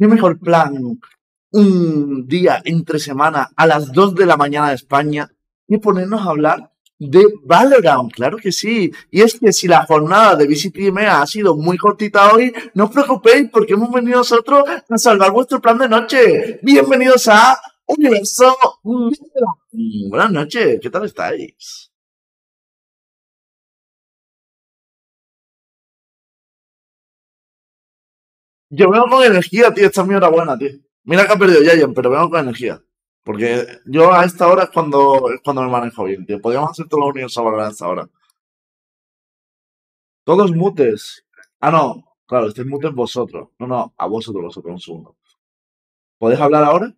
¿Qué mejor plan un día entre semana a las 2 de la mañana de España que ponernos a hablar de Valorant? Claro que sí. Y es que si la jornada de VCTM ha sido muy cortita hoy, no os preocupéis porque hemos venido nosotros a salvar vuestro plan de noche. Bienvenidos a Universo Buenas noches, ¿qué tal estáis? Yo vengo con energía, tío. Esta es mi hora buena, tío. Mira que ha perdido Giant, pero vengo con energía. Porque yo a esta hora es cuando, es cuando me manejo bien, tío. Podríamos hacer todos los universos a esta hora. Todos mutes. Ah, no. Claro, estáis mutes vosotros. No, no, a vosotros, vosotros, un segundo. ¿Podéis hablar ahora?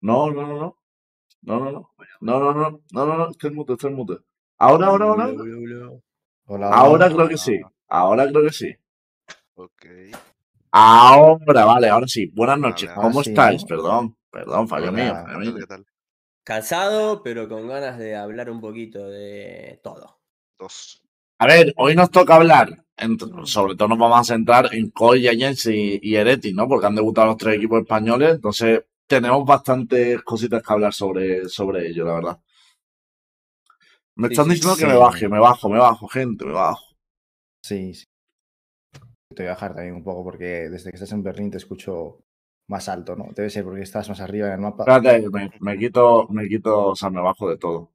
No, no, no, no. No, no, no. No, no, no. No, no, no. Estáis mute, estáis mute. ¿Ahora, ahora, ahora? Hola, Ahora creo que sí. Ahora creo que sí. Ok. Ahora, vale, ahora sí. Buenas noches. Vale, ¿Cómo sí, estáis? ¿no? Perdón, perdón, fallo Hola, mío. ¿Qué fallo tal? mío. ¿Qué tal? Cansado, pero con ganas de hablar un poquito de todo. Dos. A ver, hoy nos toca hablar, sobre todo nos vamos a centrar en Coy, Giants y, y Hereti, ¿no? Porque han debutado los tres equipos españoles, entonces tenemos bastantes cositas que hablar sobre, sobre ello, la verdad. Me Sí, están sí, diciendo que me baje, me bajo, me bajo, gente, me bajo. Sí, sí. Te voy a bajar también un poco porque desde que estás en Berlín te escucho más alto, ¿no? Debe ser porque estás más arriba en el mapa. Espérate, me, me quito, me quito, o sea, me bajo de todo.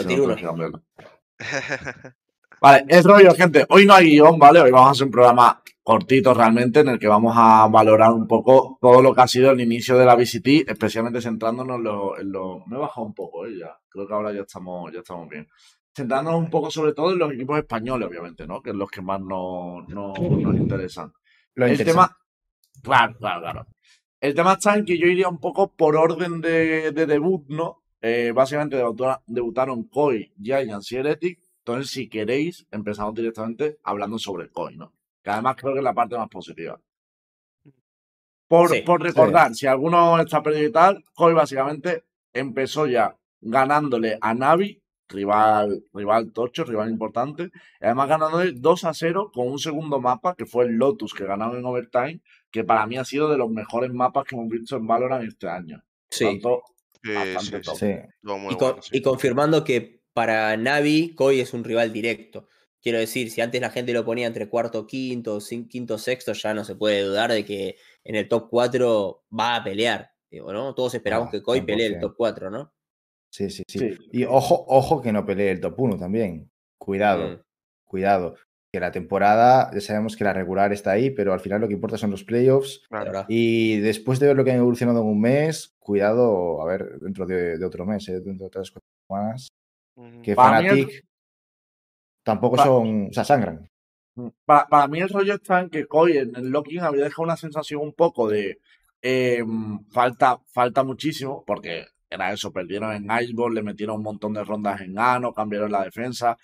Es el único tiro. Vale, es rollo, gente. Hoy no hay guion, ¿vale? Hoy vamos a hacer un programa cortito realmente en el que vamos a valorar un poco todo lo que ha sido el inicio de la VCT, especialmente centrándonos en lo, en lo- Me he bajado un poco, ¿eh? Ya. Creo que ahora ya estamos, ya estamos bien. Centrándonos un poco sobre todo en los equipos españoles, obviamente, ¿no? Que es los que más nos, nos, nos interesan. Lo El tema... Claro, claro, claro. El tema está en que yo iría un poco por orden de, de debut, ¿no? Eh, básicamente debuta- debutaron Koi, Giants y Heretic. Entonces, si queréis, empezamos directamente hablando sobre Koi, ¿no? Que además creo que es la parte más positiva. Por, Sí, por recordar, si alguno está perdido y tal, Koi básicamente empezó ya ganándole a Navi, rival, rival tocho, rival importante, y además ganándole 2 a 0 con un segundo mapa que fue el Lotus que ganaron en Overtime, que para mí ha sido de los mejores mapas que hemos visto en Valorant este año. Sí. Tanto, sí, top. Sí. Y, con- bueno, sí. y confirmando que para Navi, Koi es un rival directo. Quiero decir, si antes la gente lo ponía entre cuarto, quinto, quinto, sexto, ya no se puede dudar de que en el top 4 va a pelear. Digo, ¿no? Todos esperamos Ah, que Koi pelee el 100%. top 4, ¿no? Sí, sí, sí. Sí. Y ojo, ojo que no pelee el top 1 también. Cuidado, Mm. cuidado. Que la temporada, ya sabemos que la regular está ahí, pero al final lo que importa son los playoffs. Claro. Y después de ver lo que han evolucionado en un mes, cuidado, a ver, dentro de, de otro mes, ¿eh? dentro de tres cuatro más, Ujú. que Para mí el- Fnatic tampoco son, o sea, sangran. Para, para mí el rollo está en que Koi en el locking había dejado una sensación un poco de eh, falta, falta muchísimo, porque era eso, perdieron en Iceball, le metieron un montón de rondas en Ano, cambiaron la defensa,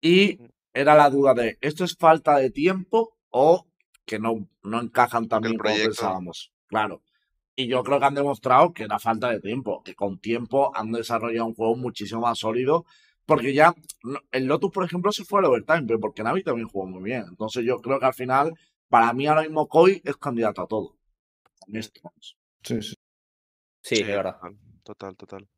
y era la duda de, ¿esto es falta de tiempo o que no, no encajan bien como pensábamos? Claro. Y yo creo que han demostrado que era falta de tiempo, que con tiempo han desarrollado un juego muchísimo más sólido, porque ya el Lotus, por ejemplo, se fue al overtime, pero porque Navi también jugó muy bien. Entonces yo creo que al final, para mí ahora mismo Koi es candidato a todo. Vamos. Sí, sí. Sí, es verdad. Total, total.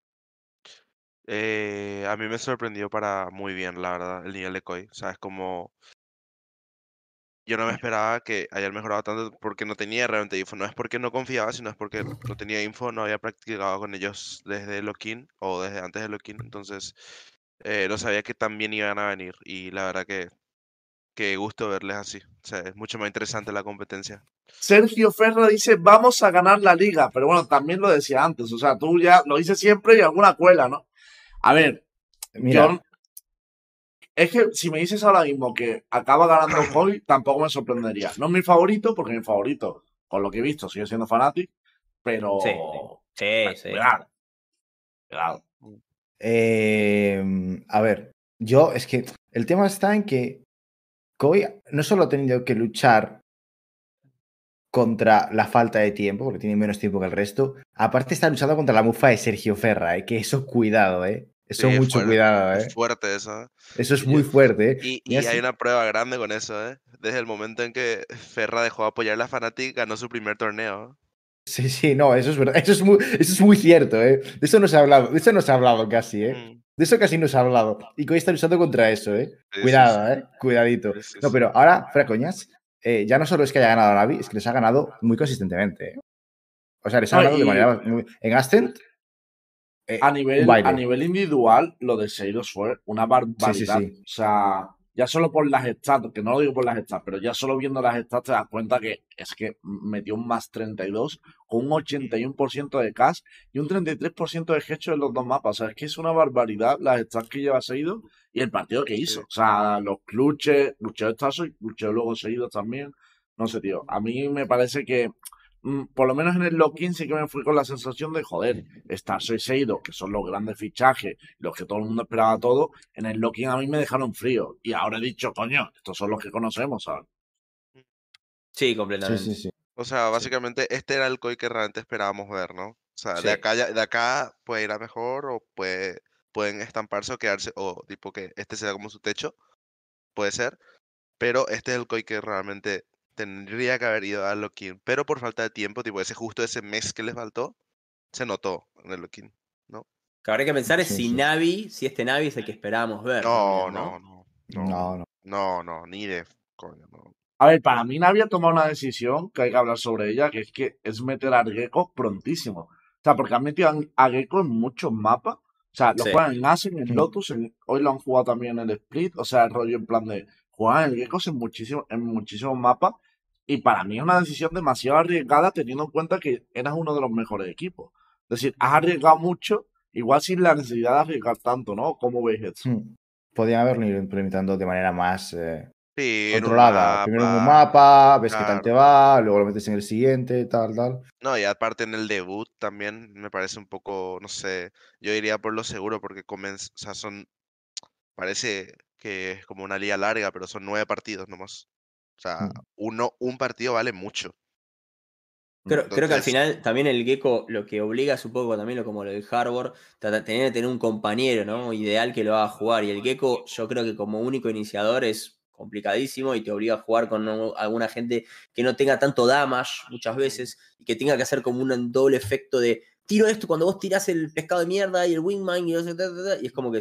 Eh, a mí me sorprendió para muy bien, la verdad, el nivel de Koi. O sea, es como... Yo no me esperaba que haya mejorado tanto porque no tenía realmente info. No es porque no confiaba, sino es porque no tenía info, no había practicado con ellos desde Lokin o desde antes de Lokin. Entonces, eh, no sabía que tan bien iban a venir. Y la verdad que, que gusto verles así. O sea, es mucho más interesante la competencia. Sergio Ferro dice, vamos a ganar la liga. Pero bueno, también lo decía antes. O sea, tú ya lo dices siempre y alguna cuela, ¿no? A ver, Mira, yo... Es que si me dices ahora mismo que acaba ganando Koi, tampoco me sorprendería. No es mi favorito, porque mi favorito, con lo que he visto, sigue siendo Fnatic, pero... Sí, Sí, sí. Cuidado. Cuidado. eh, a ver, yo es que el tema está en que Koi no solo ha tenido que luchar contra la falta de tiempo, porque tiene menos tiempo que el resto. Aparte está luchando contra la mufa de Sergio Ferra, ¿eh? que eso cuidado, ¿eh? Eso Sí, mucho fuerte, cuidado, ¿eh? Es fuerte eso. ¿eh? Eso es muy fuerte, ¿eh? Y, y hay una prueba grande con eso, ¿eh? Desde el momento en que Ferra dejó de apoyar a la Fnatic, ganó su primer torneo. Sí, sí, no, eso es verdad. Eso es muy, eso es muy cierto, ¿eh? De eso no se ha hablado, de eso no se ha hablado casi, ¿eh? Mm, De eso casi no se ha hablado. Y Koi está luchando contra eso, ¿eh? sí, Cuidado, sí. ¿eh? Cuidadito. Sí, sí, No, pero ahora, fuera coñas, eh, ya no solo es que haya ganado a Navi, es que les ha ganado muy consistentemente, ¿eh? O sea, les ha ganado de manera muy... En Ascent, eh, A nivel, a nivel individual, lo de Seiros fue una barbaridad. sí. O sea, ya solo por las stats, que no lo digo por las stats, pero ya solo viendo las stats te das cuenta que es que metió un más 32 con un 81% de cash y un 33% de hecho en los dos mapas. O sea, es que es una barbaridad las stats que lleva seguido y el partido que hizo. O sea, los clutches, luchó Estazo y luchó luego seguido también. No sé, tío. A mí me parece que por lo menos en el lock-in sí que me fui con la sensación de, joder, y Seido, que son los grandes fichajes, los que todo el mundo esperaba todo, en el lock-in a mí me dejaron frío. Y ahora he dicho, coño, estos son los que conocemos, ¿sabes? Sí, sí, completamente. sí, sí. O sea, básicamente este era el COI que realmente esperábamos ver, ¿no? O sea, Sí. de acá ya- de acá puede ir a mejor o puede, pueden estamparse o quedarse, o tipo que este sea como su techo, puede ser. Pero este es el COI que realmente tendría que haber ido al Lock-in. Pero por falta de tiempo, tipo ese justo ese mes que les faltó, se notó en el Lock-in. Que habría que pensar es Sí, si sí. Navi, si este Navi es el que esperábamos ver. No, también, no, no. No, No, no. no, no, ni de coño, no. A ver, para mí Navi ha tomado una decisión que hay que hablar sobre ella, que es que es meter a Gecko prontísimo. O sea, porque han metido a- a Gecko en muchos mapas. O sea, lo Sí. juegan en Asen, en. Lotus, en- hoy lo han jugado también en el Split. O sea, el rollo en plan de jugar en Geckos en, muchísimo, en muchísimos mapas. Y para mí es una decisión demasiado arriesgada teniendo en cuenta que eras uno de los mejores equipos. Es decir, has arriesgado mucho, igual sin la necesidad de arriesgar tanto, ¿no? ¿Cómo veis esto? Hmm. Podrían haberlo ido implementando de manera más eh, Sí, en un controlada. Primero en un mapa, ves qué tal claro. te va, luego lo metes en el siguiente, tal, tal. No, y aparte en el debut también me parece un poco, no sé, yo iría por lo seguro porque comenz- o sea, son, parece que es como una liga larga, pero son nueve partidos nomás. O sea, Mm. uno, un partido vale mucho. Creo, creo que al final también el Gecko lo que obliga poco también lo como lo del trata- tener, tener un compañero ¿no? ideal que lo haga jugar. Y el Gecko, yo creo que como único iniciador es complicadísimo y te obliga a jugar con no- alguna gente que no tenga tanto damage muchas veces y que tenga que hacer como un doble efecto de tiro esto cuando vos tirás el pescado de mierda y el wingman y, no sé, ta, ta, ta", y es como que,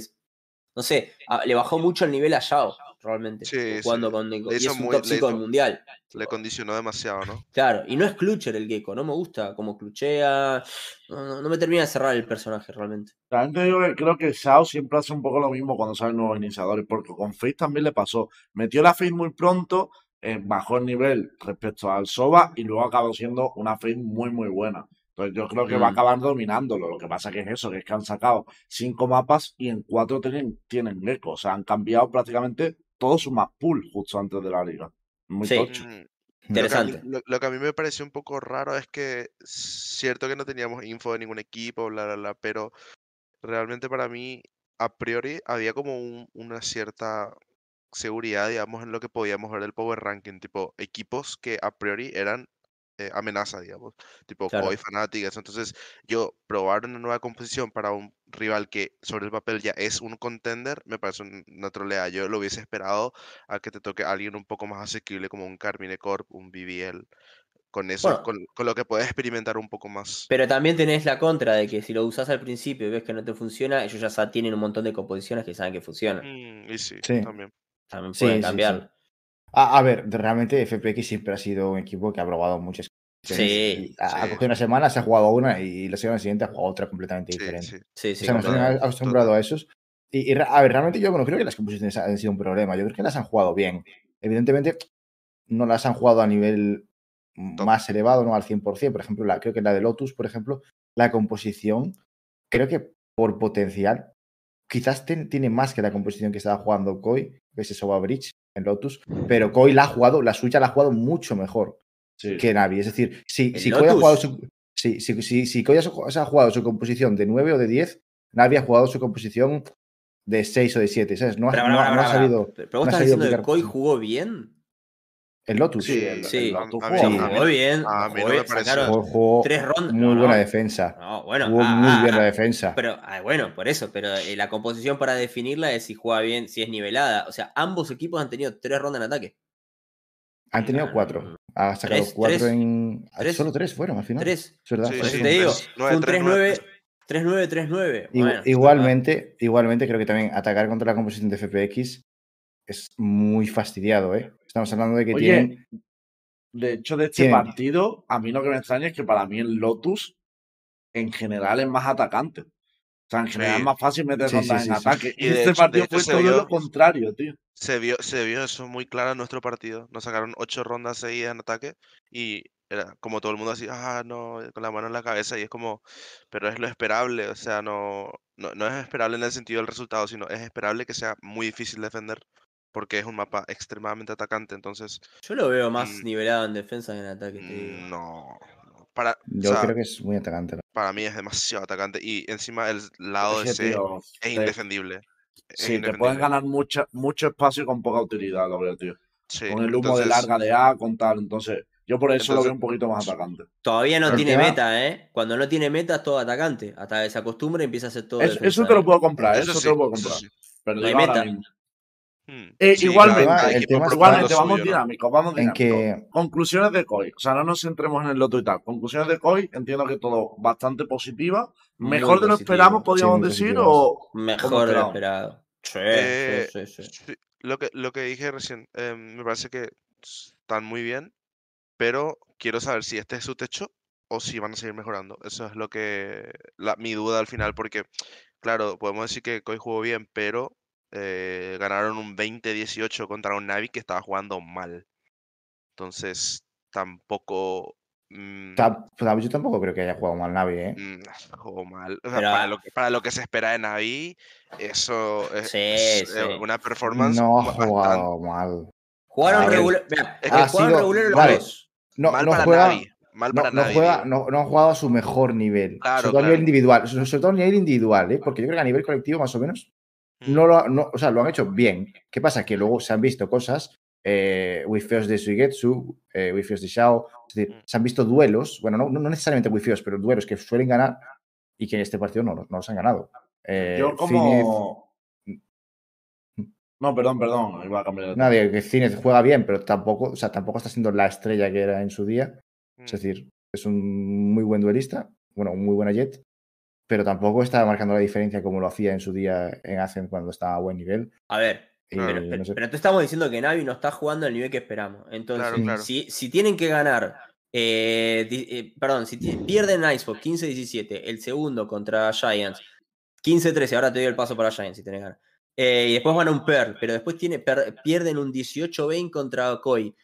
no sé, a- le bajó mucho el nivel a Yao realmente Sí, jugando sí. con Gecko. Le Y es un muy- top le 5 del mundial. Le condicionó demasiado, ¿no? Claro, y no es clutcher el gecko, no me gusta cómo cluchea, no, no- no me termina de cerrar el personaje realmente. También te digo que creo que Shao siempre hace un poco lo mismo cuando salen nuevos iniciadores, porque con Face también le pasó. Metió la Face muy pronto, eh, bajó el nivel respecto al Soba y luego acabó siendo una Face muy, muy buena. Entonces yo creo que va a Mm. acabar dominándolo. Lo que pasa que es eso, que es que han sacado cinco mapas y en cuatro tienen, tienen Gecko. O sea, han cambiado prácticamente todo su map pool justo antes de la liga. Muy Sí. tocho. Mm. Lo que, a mí, Interesante. lo, lo que a mí me pareció un poco raro es que cierto que no teníamos info de ningún equipo, bla, bla, bla, pero realmente para mí, a priori, había como un- una cierta seguridad, digamos, en lo que podíamos ver del Power Ranking, tipo equipos que a priori eran eh, amenaza, digamos, tipo Claro. Koi, Fnatic, eso. Entonces, yo probar una nueva composición para un rival que sobre el papel ya es un contender, me parece un- una troleada. Yo lo hubiese esperado a que te toque alguien un poco más asequible como un Carmine Corp, un BBL. Con eso, Bueno. con, con lo que puedes experimentar un poco más. Pero también tenés la contra de que si lo usás al principio y ves que no te funciona, ellos ya tienen un montón de composiciones que saben que funcionan. Mm, y sí, Sí. también. También pueden sí, cambiar. sí. A, a ver, realmente FPX siempre ha sido un equipo que ha probado muchas cosas. Sí, Y ha, ha sí. cogido una semana, se ha jugado una y la semana siguiente ha jugado otra completamente Sí, diferente. sí. Sí, sí, o sea, nos han acostumbrado a esos. Y, y, a ver, realmente yo no creo que las composiciones han sido un problema. Yo creo que las han jugado bien. Evidentemente, no las han jugado a nivel Top. más elevado, no al 100%. Por ejemplo, la, creo que la de Lotus, por ejemplo, la composición, creo que por potencial, quizás ten- tiene más que la composición que estaba jugando Koi, que es Soba Bridge en Lotus, pero Koi la ha jugado, la suya la ha jugado mucho mejor Sí. que Navi. Es decir, si, ¿El si Koi ha jugado su, si, si, si, si Koi ha ha jugado su composición de 9 o de 10, Navi ha jugado su composición de 6 o de 7. ¿sabes? No, ha- Pero, no, pará, no pará, ha pará. salido. Pero vos no ha estás diciendo que Koi jugó bien. El Lotus. Sí, el, Sí. el Lotus A- a jugó mí- Sí, a bien. mí- jugó bien. a mí no me sacaron Jugó- jugó tres rondas. muy no, buena no. defensa. No, bueno, Jugó ah, muy ah, bien la ah, defensa. Pero, ah, bueno, por eso, pero eh, la composición para definirla es si juega bien, si es nivelada. O sea, ambos equipos han tenido tres rondas en ataque. Han tenido Ah, cuatro. Ha sacado tres, cuatro tres, en. ah, tres. Solo tres fueron al final. Tres. Es verdad. Sí, Por eso sí, te digo, tres, fue un nueve, tres, nueve, 3-9, 3-9, 3-9. Igu- Bueno, igualmente, igualmente creo que también atacar contra la composición de FPX es muy fastidiado, ¿eh? Estamos hablando de que Oye, tienen. De hecho, de este Tienen- partido, a mí lo que me extraña es que para mí el Lotus en general es más atacante. O sea, en general Sí. es más fácil meter Sí, rondas sí, en sí, sí. ataque. Y Y de este hecho- partido fue todo vio- lo contrario, tío. Se vio, se vio eso muy claro en nuestro partido. Nos sacaron ocho rondas seguidas en ataque y era como todo el mundo así, ah, no, con la mano en la cabeza. Y es como, pero es lo esperable. O sea, no, no, no es esperable en el sentido del resultado, sino es esperable que sea muy difícil defender porque es un mapa extremadamente atacante. Entonces, Yo lo veo más Mm. nivelado en defensa que en ataque. digo. mm, no. Para, o Yo sea, creo que es muy atacante. ¿no? para mí es demasiado atacante y encima el lado de tío, es te- indefendible. Es sí, te indefendible. ganar mucha, mucho espacio con poca utilidad, lo veo, tío. Sí, Con el humo entonces- de larga de A, con tal. Entonces, yo por eso lo veo un poquito más atacante. Todavía no El tiene tema- meta, ¿eh? Cuando no tiene meta es todo atacante. Hasta que se acostumbra y empieza a hacer todo. Es- defensa, eso te lo ¿eh? puedo comprar, eso, Eso te lo puedo comprar. sí. Pero No hay digo ahora meta. mismo. Hmm. Eh, Sí, igualmente, el tema Igualmente, vamos dinámicos, vamos En dinámicos. que. Conclusiones de COI. O sea, no nos centremos en el loto y tal. Conclusiones de COI, entiendo que todo bastante positiva. Muy Mejor de lo positivo. esperamos, podríamos decir, o Mejor ¿Cómo de lo esperado. Sí, Eh, sí, sí, sí. Sí, Lo que, lo que dije recién, eh, me parece que están muy bien, pero quiero saber si este es su techo o si van a seguir mejorando. Eso es lo que, la, mi duda al final, porque, claro, podemos decir que Koi jugó bien, pero eh, ganaron un 20-18 contra un Navi que estaba jugando mal. Entonces, tampoco... mm, Yo tampoco creo que haya jugado mal Navi, ¿eh? mm, jugó mal. O sea, Pero- para, lo que, para lo que se espera de Navi, eso es, Sí, es, eh, sí. una performance No ha bastante- jugado mal. Jugaron regular. Mira, Es que que- jugaron sido- regular los vale. dos. No, mal no para juega. Navi. Mal No, para no juega, digo. no, no ha jugado a su mejor nivel. Claro, sobre todo a nivel individual. Sobre todo a nivel individual, ¿eh? Porque yo creo que a nivel colectivo, más o menos. No lo, no, o sea, lo han hecho bien. ¿Qué pasa? Que luego se han visto cosas, eh, Wifeos de Suigetsu, eh, Wifeos de Shao, es decir, Mm. se han visto duelos, bueno, no, no necesariamente Wifeos, pero duelos que suelen ganar y que en este partido no, no los han ganado. Eh, yo como... No, perdón, perdón, iba a cambiar de tema. nadie, que Zinez juega bien, pero tampoco, o sea, tampoco está siendo la estrella que era en su día. Mm. Es decir, es un muy buen duelista, bueno, un muy buena jet, pero tampoco está marcando la diferencia como lo hacía en su día en Ascent cuando estaba a buen nivel. A ver, Y Claro. pero, pero- no sé. pero te estamos diciendo que Navi no está jugando al nivel que esperamos. Entonces, Claro, claro. Si, si tienen que ganar, eh, di- eh, perdón, si pierden Icebox 15-17, el segundo contra Giants, 15-13, ahora te doy el paso para Giants si tenés ganas. Eh, y después van a un Pearl, pero después tiene, per- pierden un 18-20 contra Koi.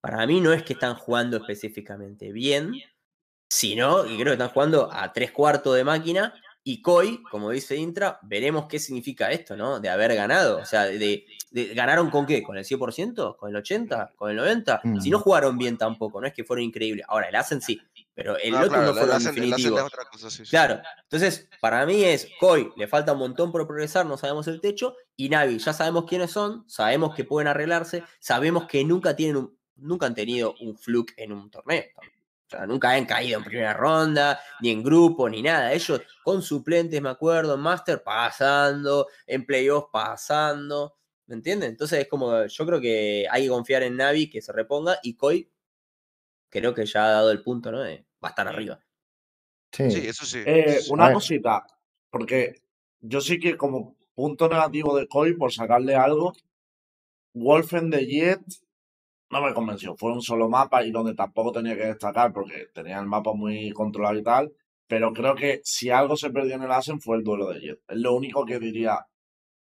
Para mí no es que están jugando específicamente bien, sino que creo que están jugando a tres cuartos de máquina. Y Koi, como dice Intra, veremos qué significa esto, ¿no? De haber ganado. O sea, de, de- ¿ganaron con qué? ¿Con el 100%? ¿Con el 80%? ¿Con el 90%? Si no Mm. jugaron bien tampoco, no es que fueron increíbles. Ahora, el Asen sí, pero el No, claro, no fueron definitivos. otra cosa, sí, sí. Claro, entonces para mí es Koi, le falta un montón por progresar, no sabemos el techo, y Navi, ya sabemos quiénes son, sabemos que pueden arreglarse, sabemos que nunca tienen un- nunca han tenido un fluke en un torneo. O sea, nunca han caído en primera ronda, ni en grupo, ni nada. Ellos con suplentes, me acuerdo, en Master pasando, en playoffs pasando. ¿Me entienden? Entonces es como, yo creo que hay que confiar en Navi, que se reponga, y Koi creo que ya ha dado el punto, ¿no? De- va a estar arriba. Sí, Sí, eso sí. Eh, una cosita, porque yo sí que como punto negativo de Koi, por sacarle algo, Wolfen de Jet no me convenció. Fue un solo mapa y donde tampoco tenía que destacar porque tenía el mapa muy controlado y tal. Pero creo que si algo se perdió en el Asen fue el duelo de Jet. Es lo único que diría.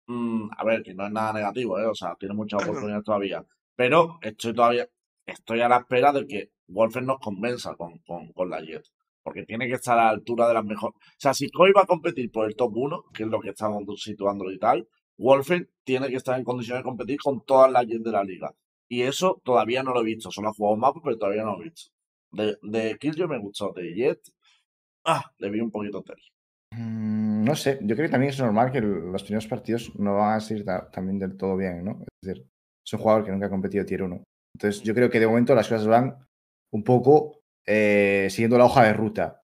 mm, a ver, que no es nada negativo, ¿eh? O sea, tiene muchas oportunidades todavía. Pero estoy todavía. Estoy a la espera de que Wolfen nos convenza con, con, con la Jet porque tiene que estar a la altura de las mejores. O sea, si Koi va a competir por el top 1, que es lo que estamos situándolo y tal, Wolfen tiene que estar en condiciones de competir con todas las Jets de la liga. Y eso todavía no lo he visto. Solo ha jugado un mapa, pero todavía no lo he visto. De, de Killjoy me gustó. De Jet, ah, le vi un poquito tel. Mm, No sé, yo creo que también es normal que los primeros partidos no van a ser ta- también del todo bien, ¿no? Es decir, es un jugador que nunca ha competido tier 1. Entonces, yo creo que de momento las cosas van un poco eh, siguiendo la hoja de ruta.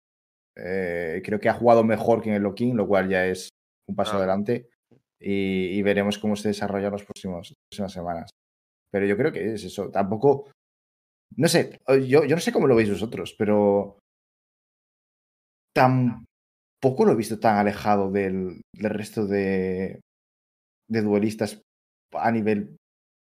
Eh, creo que ha jugado mejor que en el Lokin, lo cual ya es un paso Ah. adelante. Y, y veremos cómo se desarrolla en las próximas semanas. Pero yo creo que es eso. Tampoco. No sé, yo, yo no sé cómo lo veis vosotros, pero. Tampoco lo he visto tan alejado del, del resto de, de duelistas a nivel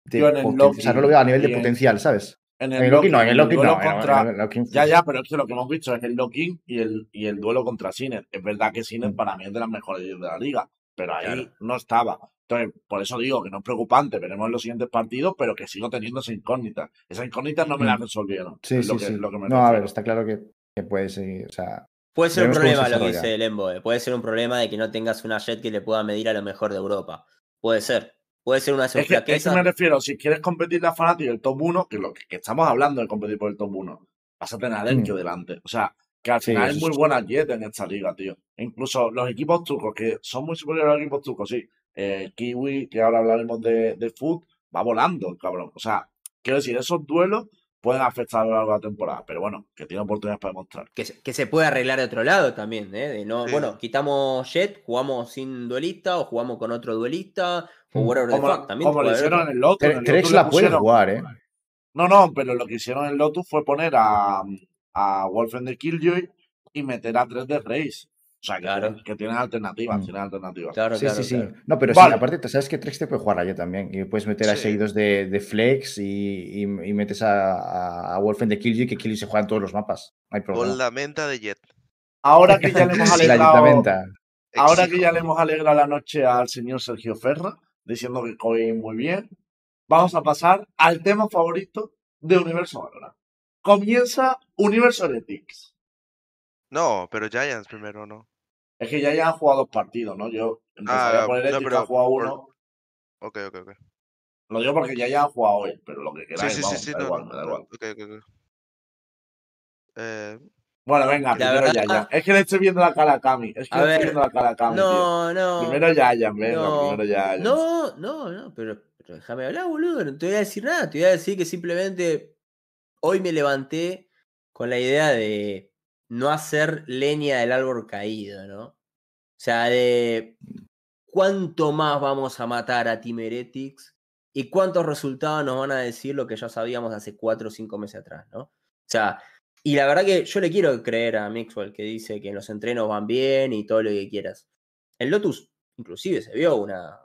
de Yo en el poten- Loki O sea, no lo veo a nivel de en- potencial, ¿sabes? En el Loki no, en el Loki no. Loki- Ya, ya, pero es que lo que hemos visto es el Locking y el, y el duelo contra Sinner. Es verdad que Sinner Mm. para mí es de las mejores de la liga, pero ahí Claro. no estaba. Entonces, por eso digo que no es preocupante, veremos en los siguientes partidos, pero que sigo teniendo esa incógnita. Esa incógnita no me la Mm. resolvieron. Sí, es sí, lo que, sí. lo que me no, a ver, está claro que, que puede seguir. O sea, Puede ser un se problema lo que dice Lembo. eh. Puede ser un problema de que no tengas una jet que le pueda medir a lo mejor de Europa. Puede ser. Puede ser una Es que, es que me refiero, si quieres competir la Fnatic el top 1, que lo que, que estamos hablando de competir por el top 1, vas a tener a Delkio Mm. delante. O sea, que al Sí, final es muy buena Jet en esta liga, tío. E incluso los equipos turcos, que son muy superiores a los equipos turcos, sí. Eh, Kiwi, que ahora hablaremos de, de Foot, va volando, cabrón. O sea, quiero decir, esos duelos pueden afectar a lo largo de la temporada, pero bueno, que tiene oportunidades para demostrar. Que, se- que se puede arreglar de otro lado también, ¿eh? De no, Sí. Bueno, quitamos Jet, jugamos sin duelista o jugamos con otro duelista o Mm. whatever the Como, fuck. También como lo hicieron en el Lotus. en el Lotus la puede pusieron- jugar, ¿eh? No, no, pero lo que hicieron en Lotus fue poner a, a Wolfen de Killjoy y meter a 3 de Race. O sea, que, Claro. tienen, que tienen alternativas, Mm. tienen alternativas. Claro, Sí, claro, sí, sí. claro. No, pero Vale. sí, aparte, sabes que Trex te puede jugar allá también. Y puedes meter a Sí. seguidos de, de Flex y, y- y metes a, a, a Wolfen de Killjoy, que Killjoy se juega en todos los mapas. No hay Con problema. la menta de Jet. Ahora que ya le hemos alegrado, ahora que ya le hemos alegrado la noche al señor Sergio Ferra, diciendo que Coin muy bien, vamos a pasar al tema favorito de Universo Valorant. Comienza Universo Heretics. No, pero Giants primero, ¿no? Es que ya, ya han jugado dos partidos, ¿no? Yo empezaría Ah, por no, Heretics, que pero ha jugado por- uno. Ok, ok, ok. Lo digo porque ya ya han jugado hoy, pero lo que Sí, queráis, sí, sí, vamos, sí, da no, igual, no, me da no, igual. ok, ok, ok. Eh, Bueno, venga, La primero verdad- Yayan. Es que le estoy viendo la cara a Cami. Es que A le estoy ver, viendo la cara a Cami, tío. No, no. Primero Yayan, venga, no, primero Yayan. no, no, no, pero, pero déjame hablar, boludo. No te voy a decir nada. Te voy a decir que simplemente hoy me levanté con la idea de no hacer leña del árbol caído, ¿no? O sea, de cuánto más vamos a matar a Team Heretics y cuántos resultados nos van a decir lo que ya sabíamos hace cuatro o cinco meses atrás, ¿no? O sea, y la verdad que yo le quiero creer a Mixwell que dice que los entrenos van bien y todo lo que quieras. El Lotus, inclusive, se vio una,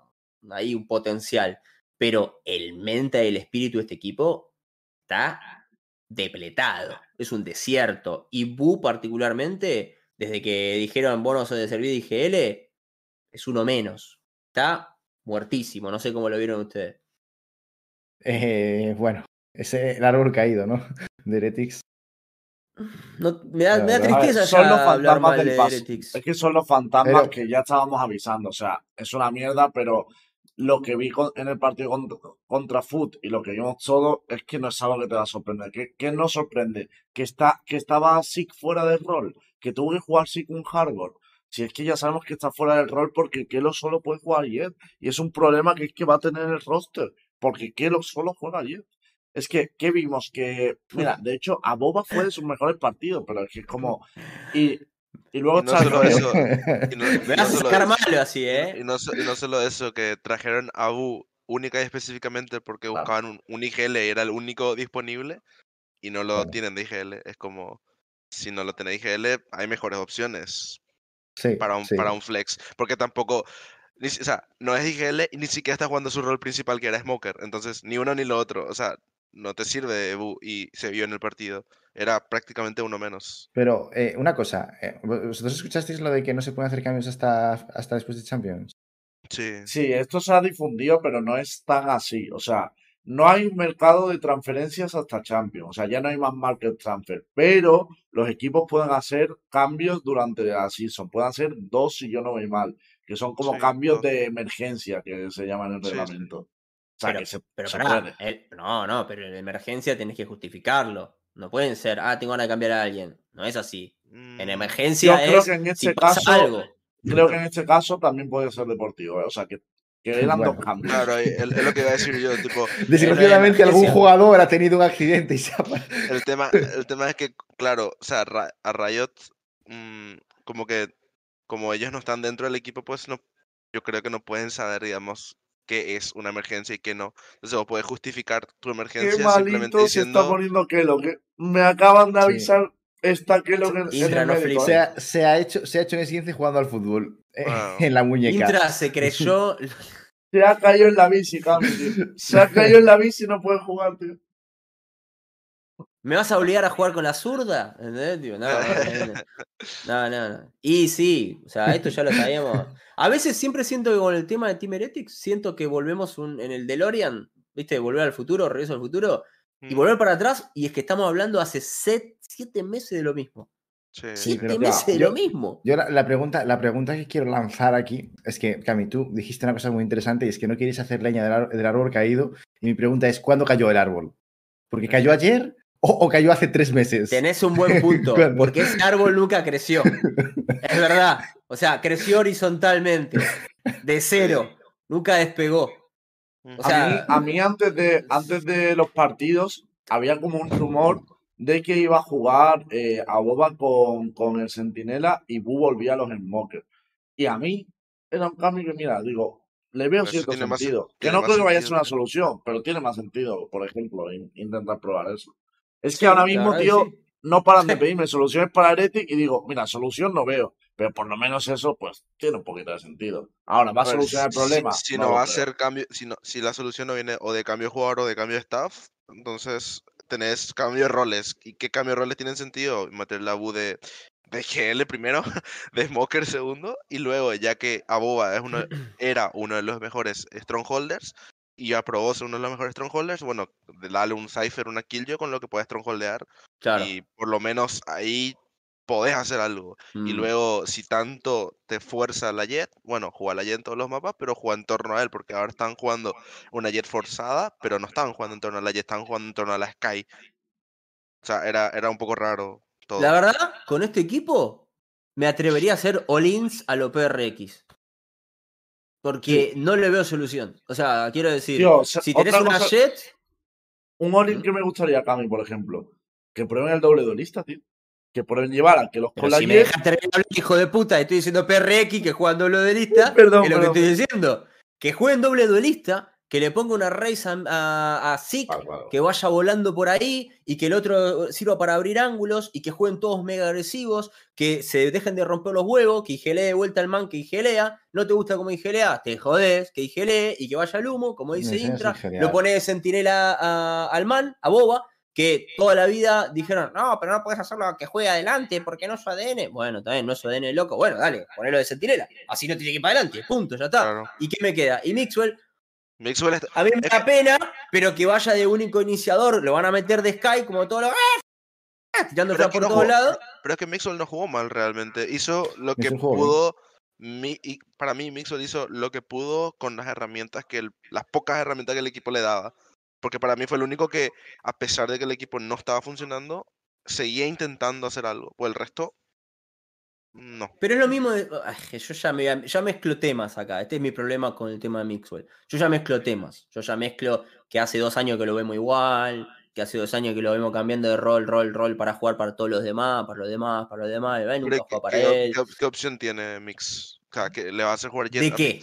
ahí un potencial, pero el mente y el espíritu de este equipo está depletado. Es un desierto. Y Bu, particularmente, desde que dijeron bonos de servir IGL, es uno menos. Está muertísimo. No sé cómo lo vieron ustedes. Eh, bueno, ese el árbol caído, ¿no? De Heretics. No, me, da, La me da verdad. A ver, tristeza son ya los hablar fantasmas mal del de paso. Heretics. Es que son los fantasmas Pero- que ya estábamos avisando. O sea, es una mierda, pero lo que vi con- en el partido contra, contra Foot y lo que vimos todo es que no es algo que te va a sorprender. ¿Qué, qué nos sorprende? Que, está, que estaba Sick fuera del rol, que tuvo que jugar Sick un Harbor. Si es que ya sabemos que está fuera del rol porque Kelo solo puede jugar Jet. Y es un problema que es que va a tener el roster. Porque Kelo solo juega Jet. Es que, ¿qué vimos? Que, mira, de hecho, a Boba fue de sus mejores partidos, pero es que es como. Y, y luego Y no solo eso, y no, y solo eso, malo así, ¿eh? y no, so- y no solo eso, que trajeron a Bu única y específicamente porque Claro. buscaban un, un IGL y era el único disponible y no lo Claro. tienen de IGL. Es como, si no lo tenéis IGL, hay mejores opciones Sí, para un, sí. para un flex. Porque tampoco, ni o sea, no es IGL y ni siquiera está jugando su rol principal que era Smoker. Entonces, ni uno ni lo otro. O sea, no te sirve Bu y se vio en el partido. Era prácticamente uno menos. Pero eh, una cosa, eh, ¿vosotros escuchasteis lo de que no se pueden hacer cambios hasta, hasta después de Champions? Sí. Sí, esto se ha difundido, pero no es tan así. O sea, no hay un mercado de transferencias hasta Champions. O sea, ya no hay más market transfer. Pero los equipos pueden hacer cambios durante la season. Pueden hacer dos si yo no voy mal. Que son como Sí, cambios de emergencia que se llaman en el Sí, sí. reglamento. O sea, Pero, que se, pero se pará, puede. el- no, no, pero en emergencia tenés que justificarlo. No pueden ser, ah, tengo ganas de cambiar a alguien. No es así. En Mm, emergencia Yo creo es que en si este pasa caso, algo. creo que en este caso también puede ser deportivo. ¿eh? O sea, que que eran Bueno, dos cambios. Claro, es, es lo que iba a decir yo, tipo, Desgraciadamente algún emergencia. jugador ha tenido un accidente y se ha... el tema, el tema es que, claro, o sea, a Riot, mm, como que, como ellos no están dentro del equipo, pues no, yo creo que no pueden saber, digamos, qué es una emergencia y qué no. Entonces vos puedes justificar tu Qué emergencia simplemente malito se está diciendo, poniendo Kelo, que me acaban de Sí. avisar en, en Intra, el no médico, flipes. Se ¿eh? ha, se ha hecho, se ha hecho un esguince jugando al fútbol eh, en la muñeca. Intra se creyó. Se ha caído en la bici, Cami, tío. Se ha caído en la bici y no puede jugar, tío. ¿Me vas a obligar a jugar con la zurda? No, no, no, no. Y sí, o sea, esto ya lo sabíamos. A veces siempre siento que con el tema de Team Heretics, siento que volvemos un- en el DeLorean, ¿viste? Volver al futuro, regreso al futuro, y "Mm, volver para atrás, y es que estamos hablando hace set- siete meses de lo mismo. sí, Siete pero meses ya, de yo- lo mismo. Yo la, la pregunta, la pregunta que quiero lanzar aquí es que, Cami, tú dijiste una cosa muy interesante y es que no quieres hacer leña del árbol caído. Y mi pregunta es, ¿cuándo cayó el árbol? ¿Porque cayó ayer o, o cayó hace tres meses? Tenés un buen punto, porque ese árbol nunca creció. Es verdad. O sea, creció horizontalmente, de cero, nunca despegó. ujú". O sea, a, mí, a mí antes de, antes de los partidos había como un rumor de que iba a jugar eh, a Boba con, con el Centinela y Bu volvía a los Smokers. Y a mí era un cambio que, mira, digo, le veo cierto más sentido. que no creo que vaya a ser una solución, pero tiene más sentido, por ejemplo, in- intentar probar eso. Es que Sí, ahora mismo, tío, sí. no paran de pedirme soluciones para Heretic y digo, mira, solución no veo, pero por lo menos eso, pues, tiene un poquito de sentido. Ahora, ¿va a A ver, solucionar el problema? Si, No va a ser cambio, si, no, si la solución no viene o de cambio de jugador o de cambio de staff, entonces tenés cambio de roles. ¿Y qué cambio de roles tienen sentido? Meter la Bu de, de GL primero, de Smoker segundo, y luego, ya que Aboba es uno, era uno de los mejores Strongholders, y ya probó ser uno de los mejores Strongholders, bueno, dale un Cypher, una Killjoy con lo que puedes Strongholdear, Claro. y por lo menos ahí podés hacer algo. Y Mm. luego, si tanto te fuerza la Jet, bueno, juega la Jet en todos los mapas, pero juega en torno a él, porque ahora están jugando una Jet forzada, pero no estaban jugando en torno a la Jet, estaban jugando en torno a la Sky. O sea, era, era un poco raro todo. La verdad, con este equipo, me atrevería a hacer all-ins a lo PRX. Porque no le veo solución. O sea, quiero decir, Tío, si tenés una cosa- Jet, Un all que me gustaría, Cami, por ejemplo. Que prueben el doble duelista, tío. Que prueben llevar a que los pero con la si me dejas terminar, hijo de puta, estoy diciendo PRX que juegan doble duelista, Perdón, es lo perdón. que estoy diciendo. Que jueguen doble duelista, que le ponga una race a, a, Zeke, que vaya volando por ahí y que el otro sirva para abrir ángulos y que jueguen todos mega agresivos, que se dejen de romper los huevos, que igelee de vuelta al man que igelea, no te gusta como igelea, te jodés, que igelee y que vaya al humo, como dice Intra, lo pone de sentinela a- al man, a Boba, que toda la vida dijeron, no, pero no puedes hacerlo que juegue adelante porque no es su ADN. Bueno, también no es su ADN loco. Bueno, dale, ponelo de sentinela. Así no tiene que ir para adelante. Punto, ya está. Claro. ¿Y qué me queda? Y Mixwell, Mixwell está- a mí me da pena, pero que vaya de único iniciador, lo van a meter de Sky como todos los. Tirando Pero fuera es que por no todos lados. Pero es que Mixwell no jugó mal realmente. Hizo lo que pudo. mi- y para mí, Mixwell hizo lo que pudo con las herramientas que el- las pocas herramientas que el equipo le daba. Porque para mí fue el único que, a pesar de que el equipo no estaba funcionando, seguía intentando hacer algo. Pues el resto, no. Pero es lo mismo de. ay, yo ya, me, ya mezclo temas acá. Este es mi problema con el tema de Mixwell. Yo ya mezclo temas. Yo ya mezclo que hace dos años que lo vemos igual. Que hace dos años que lo vemos cambiando de rol, rol, rol para jugar para todos los demás, para los demás, para los demás. ¿qué, juega para qué op- él. qué op- qué opción tiene Mix? Que le va a hacer jugar ¿De qué?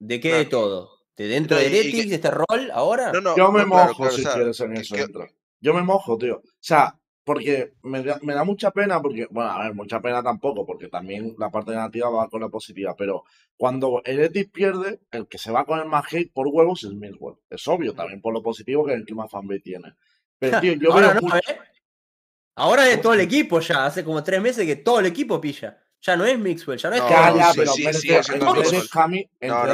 ¿De qué Claro. de todo? ¿De dentro No, de Heretics, de este rol ahora? No, no, Yo me no, claro, mojo claro, o si sea, quieres en eso. Yo me mojo, tío. O sea, porque me da, me da mucha pena, porque, bueno, a ver, mucha pena tampoco, porque también la parte negativa va con la positiva, pero cuando Heretic pierde, el que se va con el más hate por huevos es Millwall. Es obvio, también por lo positivo que es el que más fanbase tiene. Pero, tío, yo ahora veo no, mucho- ¿eh? Ahora es todo el equipo ya. Hace como tres meses que todo el equipo pilla. Ya no es Mixwell, ya no es No, Ya, Carlos. ya, sí, pero sí, redes,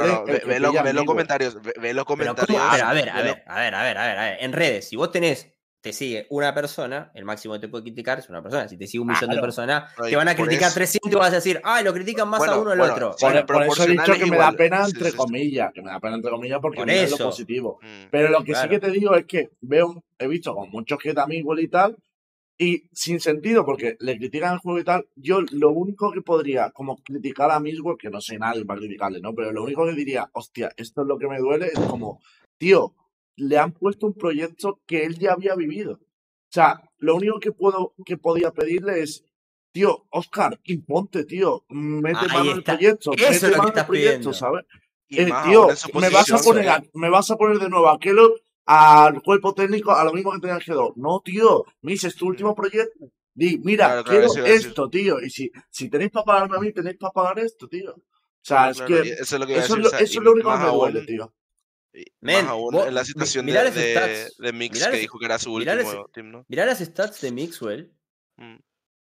no, el ve, los comentarios, ve, ve los comentarios. A ver, a ver, a ver, a ver, a ver, a ver. En redes, si vos tenés, te sigue una persona, el máximo que te puede criticar es una persona. Si te sigue un millón de personas, te van a criticar eso- 300 y vas a decir, ay, lo critican más a uno al bueno, otro. sí, Por, eso he dicho que me da pena entre sí, sí. comillas, que me da pena entre comillas porque Por no es lo positivo. Mm. Pero lo que Claro. sí que te digo es que veo, he visto con muchos que también igual y tal, Y sin sentido, porque le critican el juego y tal, yo lo único que podría, como criticar a Miswell, que no sé nadie para criticarle, ¿no? Pero lo único que diría, hostia, esto es lo que me duele, es como, tío, le han puesto un proyecto que él ya había vivido. O sea, lo único que puedo, que podía pedirle es, tío, Oscar, imponte, tío, mete Ahí mano en el está. proyecto, Eso es mete que mano el proyecto, pidiendo. ¿sabes? Eh, tío, me vas a poner, a- me vas a poner de nuevo a Kellogg al cuerpo técnico a lo mismo que tenía el G2. No, tío, Miss, es tu último proyecto. Di, mira, Claro, claro, quiero decir. esto, tío. Y si, si tenéis para pagarme a mí, tenéis para pagar esto, tío. O sea, Claro, es que eso es lo que eso es lo, eso es lo único que me duele, tío. Más aún vos- en la situación de, las de, stats, de Mix, mirá que las- dijo que era su mirá las- último team, ¿no? Mirá las stats de Mixwell Mm.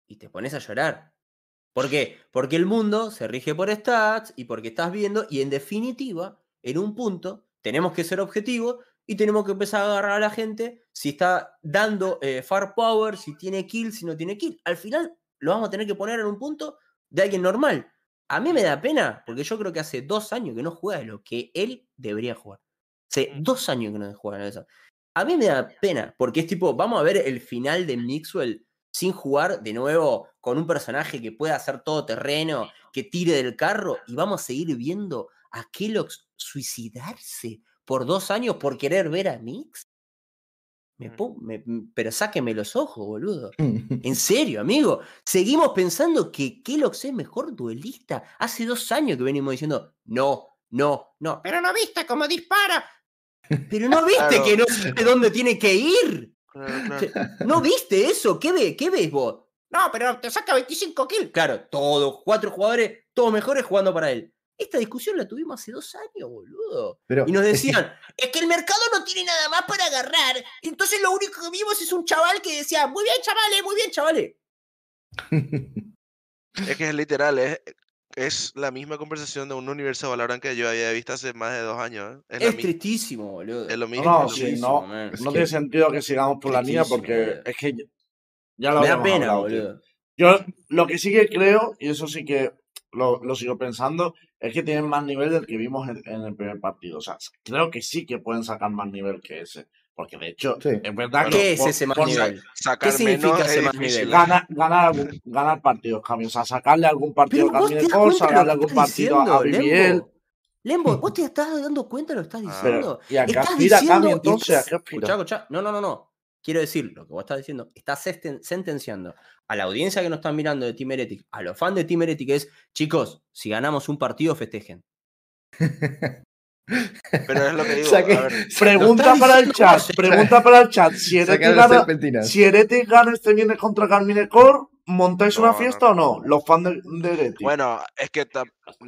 y te pones a llorar. ¿Por qué? Porque el mundo se rige por stats y porque estás viendo y en definitiva, en un punto, tenemos que ser objetivos y tenemos que empezar a agarrar a la gente si está dando eh, far power, si tiene kill, si no tiene kill. Al final lo vamos a tener que poner en un punto de alguien normal. A mí me da pena porque yo creo que hace dos años que no juega lo que él debería jugar. Hace Mm. dos años que no juega en eso. A mí me da pena porque es tipo, vamos a ver el final de Mixwell sin jugar de nuevo con un personaje que pueda hacer todo terreno, que tire del carro y vamos a seguir viendo a Kellogg's suicidarse por dos años por querer ver a Mix. Me Mm. me- m- pero sáqueme los ojos, boludo. En serio, amigo. Seguimos pensando que Kellogg's es mejor duelista. Hace dos años que venimos diciendo, no, no, no. Pero no viste cómo dispara. Pero no viste Claro. que no sabe dónde tiene que ir. Claro, claro. Que- ¿No viste eso? ¿Qué, ve, ¿Qué ves vos? No, pero te saca 25 kills. Claro, todos, cuatro jugadores, todos mejores jugando para él. Esta discusión la tuvimos hace dos años, boludo. Pero Y nos es que- decían, es que el mercado no tiene nada más para agarrar. Entonces lo único que vimos es un chaval que decía, muy bien, chavales, muy bien, chavales. Es que es literal, es, es la misma conversación de un universo de Valorant que yo había visto hace más de dos años. ¿eh? Es, tristísimo, boludo. es lo No, mismo. no, lo sí, mismo. no, no que- tiene sentido que sigamos por la línea porque boludo. es que ya- ya lo Me da pena, hablado, tío. boludo. Yo lo que sí que creo, y eso sí que lo, lo sigo pensando, es que tienen más nivel del que vimos en, en el primer partido. O sea, creo que sí que pueden sacar más nivel que ese. Porque de hecho, Sí. es verdad que. ¿Qué es por- ese más nivel? Sacar significa menos ese es más nivel? Ganar, ganar, algún- ganar partidos, Cami. O sea, sacarle algún partido a Cami sacarle algún partido a diciendo, BBL. Lembo. Lembo, vos te estás dando cuenta de lo que estás Pero, diciendo. ¿y a qué Estás aspira Cami diciendo- entonces? ¿A estás- qué aspira? No, no, no, no. Quiero decir, lo que vos estás diciendo, estás sentenciando a la audiencia que nos están mirando de Team Heretic, a los fans de Team Heretic, es, chicos, si ganamos un partido, festejen. Pero es lo que digo. Saque- a ver, Pregunta para el chat. vos, eh. Pregunta para el chat. Si Heretic gana, si Heretic gana este viernes contra Carmine Core, ¿montáis No, una no, fiesta o no? Los fans de, de Heretic. bueno, es que ta-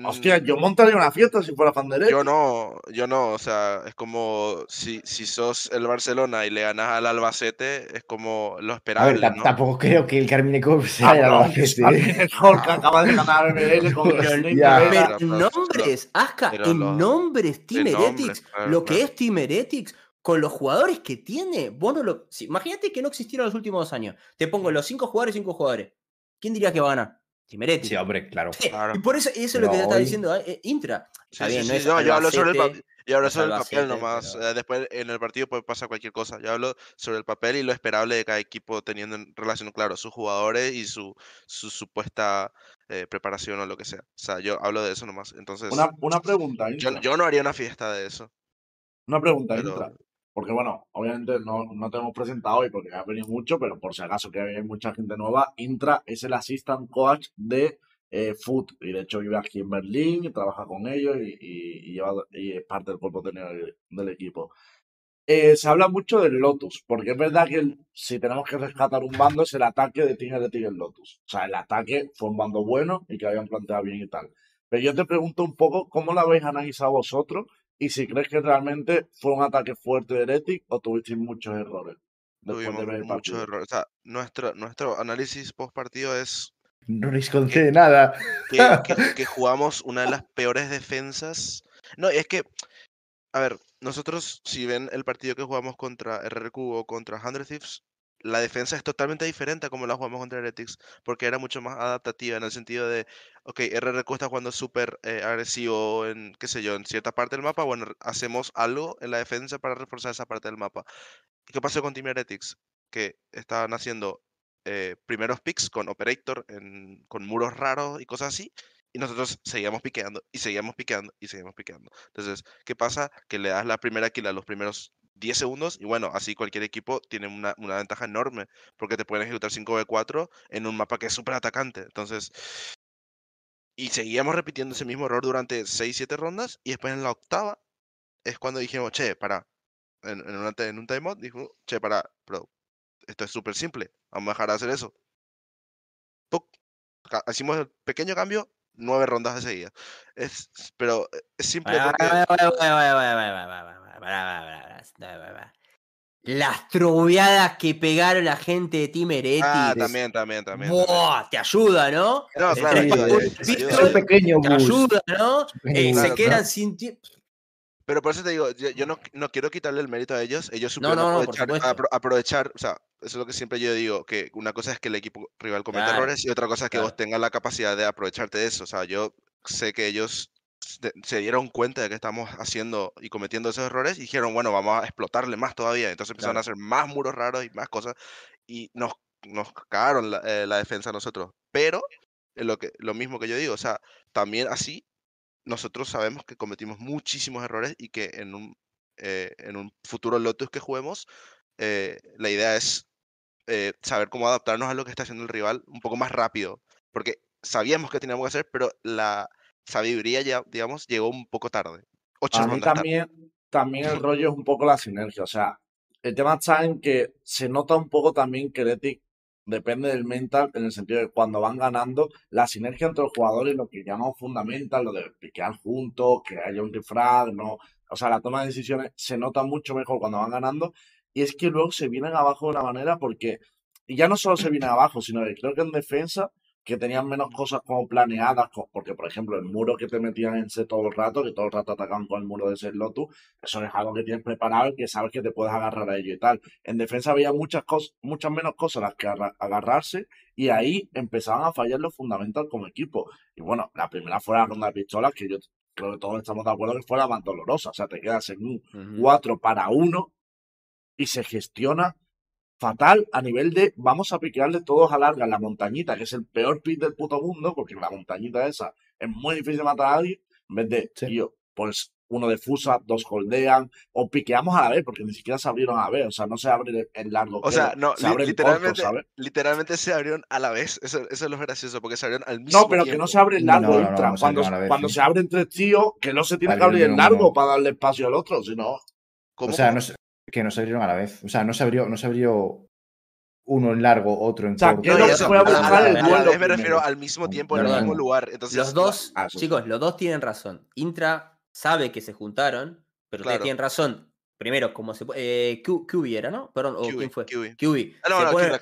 Hostia, mm, yo montaría una fiesta si fuera fan de Heretic. yo no, yo no, o sea, es como si, si sos el Barcelona y le ganas al Albacete, es como lo A ver, esperable, ta- ¿no? tampoco creo que el Carmine Corp sea Ah, el no, Albacete, que ¿eh? que acaba de ganar BBL con el Pero- en pero- nombres, Aska, en lo- nombres Team Heretics, lo que es Team Heretics, con los jugadores que tiene, vos no lo. si- imagínate que no existieron los últimos dos años. Te pongo los cinco jugadores y cinco jugadores. ¿Quién diría que va a ganar? Sí, hombre, claro. Claro. Y por eso, eso es lo que te está diciendo eh, Intra. Sí, sí, bien, no sí, es no, yo hablo sobre el papel. Yo hablo sobre el papel nomás. pero- eh, después en el partido puede pasar cualquier cosa. Yo hablo sobre el papel y lo esperable de cada equipo teniendo en relación, claro, sus jugadores y su, su supuesta eh, preparación o lo que sea. O sea, yo hablo de eso nomás. Entonces, Una, una pregunta, yo, yo no haría una fiesta de eso. Una pregunta, Pero- Intra. Porque bueno, obviamente no, no te hemos presentado hoy porque ha venido mucho, pero por si acaso que hay mucha gente nueva, Intra es el assistant coach de eh, Foot y de hecho vive aquí en Berlín y trabaja con ellos y, y- es parte del cuerpo técnico del, del equipo. Eh, se habla mucho del Lotus, porque es verdad que si tenemos que rescatar un bando es el ataque de Heretic y el Lotus. O sea, el ataque fue un bando bueno y que habían planteado bien y tal. Pero yo te pregunto un poco cómo lo habéis analizado vosotros y si crees que realmente fue un ataque fuerte de Heretic o tuvisteis muchos errores Tuvimos de ver el muchos errores. O sea, nuestro, nuestro análisis post partido es No les concede nada. que, que- que jugamos una de las peores defensas. No, es que, a ver, nosotros, si ven el partido que jugamos contra RRQ o contra 100 Thieves, la defensa es totalmente diferente a como la jugamos contra Heretics, porque era mucho más adaptativa en el sentido de, ok, RRQ está jugando súper eh, agresivo en, qué sé yo, en cierta parte del mapa, bueno, hacemos algo en la defensa para reforzar esa parte del mapa. ¿Y qué pasó con Team Heretics? Que estaban haciendo eh, primeros picks con Operator, con muros raros y cosas así. Y nosotros seguíamos piqueando y seguíamos piqueando y seguíamos piqueando. Entonces, ¿qué pasa? Que le das la primera kill a los primeros 10 segundos y bueno, así cualquier equipo tiene una, una ventaja enorme porque te pueden ejecutar 5v4 en un mapa que es súper atacante. Entonces, y seguíamos repitiendo ese mismo error durante 6-7 rondas y después en la octava es cuando dijimos, che, para, en, en, un timeout, dijo, che, para, pero esto es súper simple, vamos a dejar de hacer eso. Hicimos el pequeño cambio, nueve rondas de seguida. Es, pero eh, es simple. Las troveadas que pegaron la gente de Team Heretics. Ah, también, también, también. también. Buah, te ayuda, ¿no? No, claro, pequeño te ayuda, ¿no? Eh, se quedan claro. sin tiempo. Pero por eso te digo, yo, yo no, no quiero quitarle el mérito a ellos. Ellos supieron no, no, aprovechar, apro- aprovechar, o sea, eso es lo que siempre yo digo, que una cosa es que el equipo rival cometa Claro, errores y otra cosa es que vos claro. tengas la capacidad de aprovecharte de eso. O sea, yo sé que ellos se, dieron cuenta de que estamos haciendo y cometiendo esos errores y dijeron, bueno, vamos a explotarle más todavía. Entonces empezaron a hacer más muros raros y más cosas y nos, nos cagaron la, eh, la defensa a nosotros. Pero lo, que, lo mismo que yo digo, o sea, también así nosotros sabemos que cometimos muchísimos errores y que en un, eh, en un futuro Lotus que juguemos, eh, la idea es eh, saber cómo adaptarnos a lo que está haciendo el rival un poco más rápido. Porque sabíamos que teníamos que hacer, pero la sabiduría ya, digamos, llegó un poco tarde. Ocho A mí tarde. también, también el rollo es un poco la sinergia. O sea, el tema está en que se nota un poco también que Heretic depende del mental, en el sentido de cuando van ganando, la sinergia entre los jugadores, lo que llamamos fundamental, lo de piquear juntos, que haya un refrag, no. O sea, la toma de decisiones se nota mucho mejor cuando van ganando. Y es que luego se vienen abajo de una manera porque. Y ya no solo se vienen abajo, sino que creo que en defensa que tenían menos cosas como planeadas, porque por ejemplo el muro que te metían en C todo el rato, que todo el rato atacaban con el muro de ese Lotus, eso es algo que tienes preparado y que sabes que te puedes agarrar a ello y tal. En defensa había muchas cosas, muchas menos cosas a las que agarra- agarrarse y ahí empezaban a fallar los fundamentales como equipo. Y bueno, la primera fue la ronda de pistolas, que yo creo que todos estamos de acuerdo que fue la más dolorosa, o sea, te quedas en un. 4 para 1 y se gestiona fatal a nivel de vamos a piquearle todos a larga en la montañita, que es el peor pick del puto mundo, porque la montañita esa es muy difícil de matar a alguien, en vez de, Sí. tío, pues uno defusa, dos holdean, o piqueamos a la vez, porque ni siquiera se abrieron a la vez, o sea, no se abre el- largo. O sea, no, se li- abre el corto, literalmente, ¿sabes? literalmente se abrieron a la vez. Eso, eso es lo gracioso, porque se abrieron al mismo No, pero que no tiempo. se abre el largo, No, no, no, entra. no se cuando vez, sí. se abren tres tíos, que no se tiene que abrir de el uno. largo para darle espacio al otro, sino ¿Cómo, O sea, no se- que no se abrieron a la vez. O sea, no se abrió, no se abrió uno en largo, otro en O sea, corto. que No, eso, a buscar el duelo me refiero al mismo tiempo en el mismo lugar. Entonces, Los dos, Ah, sí. chicos, los dos tienen razón. Intra sabe que se juntaron, pero ustedes Claro. tienen razón. Primero, como se eh, Q- QB era, ¿no? Perdón, ¿o QB, quién fue? QB. QB. Ah, no, se no, pone,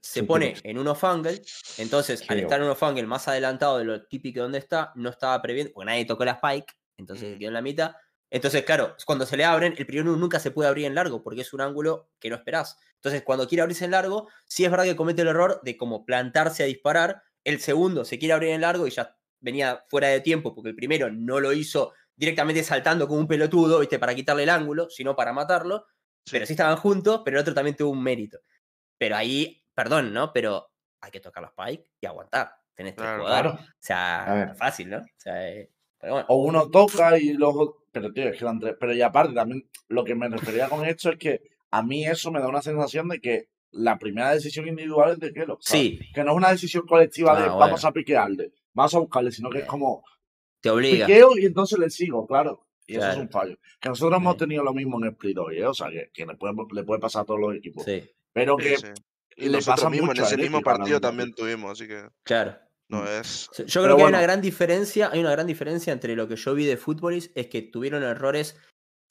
se Sí, pone en un off-angle, entonces al estar en un off-angle más adelantado de lo típico donde está, no estaba previendo, porque nadie tocó la spike, entonces Mm. quedó en la mitad. Entonces, claro, cuando se le abren, el primero nunca se puede abrir en largo, porque es un ángulo que no esperás. Entonces, cuando quiere abrirse en largo, sí es verdad que comete el error de como plantarse a disparar, el segundo se quiere abrir en largo y ya venía fuera de tiempo, porque el primero no lo hizo directamente saltando como un pelotudo, ¿viste? Para quitarle el ángulo, sino para matarlo. Pero sí estaban juntos, pero el otro también tuvo un mérito. Pero ahí, perdón, ¿no? Pero hay que tocar los spike y aguantar. Tenés tres Claro, jugadores. claro. O sea, fácil, ¿no? O sea, eh, pero bueno. O uno toca y luego. Pero, tío, es que eran tres. Pero y aparte, también lo que me refería con esto es que a mí eso me da una sensación de que la primera decisión individual es de Kelo. ¿sabes? Sí, Que no es una decisión colectiva de Ah, vamos bueno. a piquearle, vamos a buscarle, sino que es como te obliga. piqueo y entonces le sigo, claro. Y eso es un fallo. Que nosotros hemos tenido lo mismo en Split hoy, ¿eh? O sea, que, que le, puede, le puede pasar a todos los equipos. Sí, Pero que sí. Y le pasa mismos en mucho ese mismo partido también tuvimos, así que claro. No Mm. es. Yo creo Pero que hay una gran diferencia, hay una gran diferencia entre lo que yo vi de Footballis, es que tuvieron errores,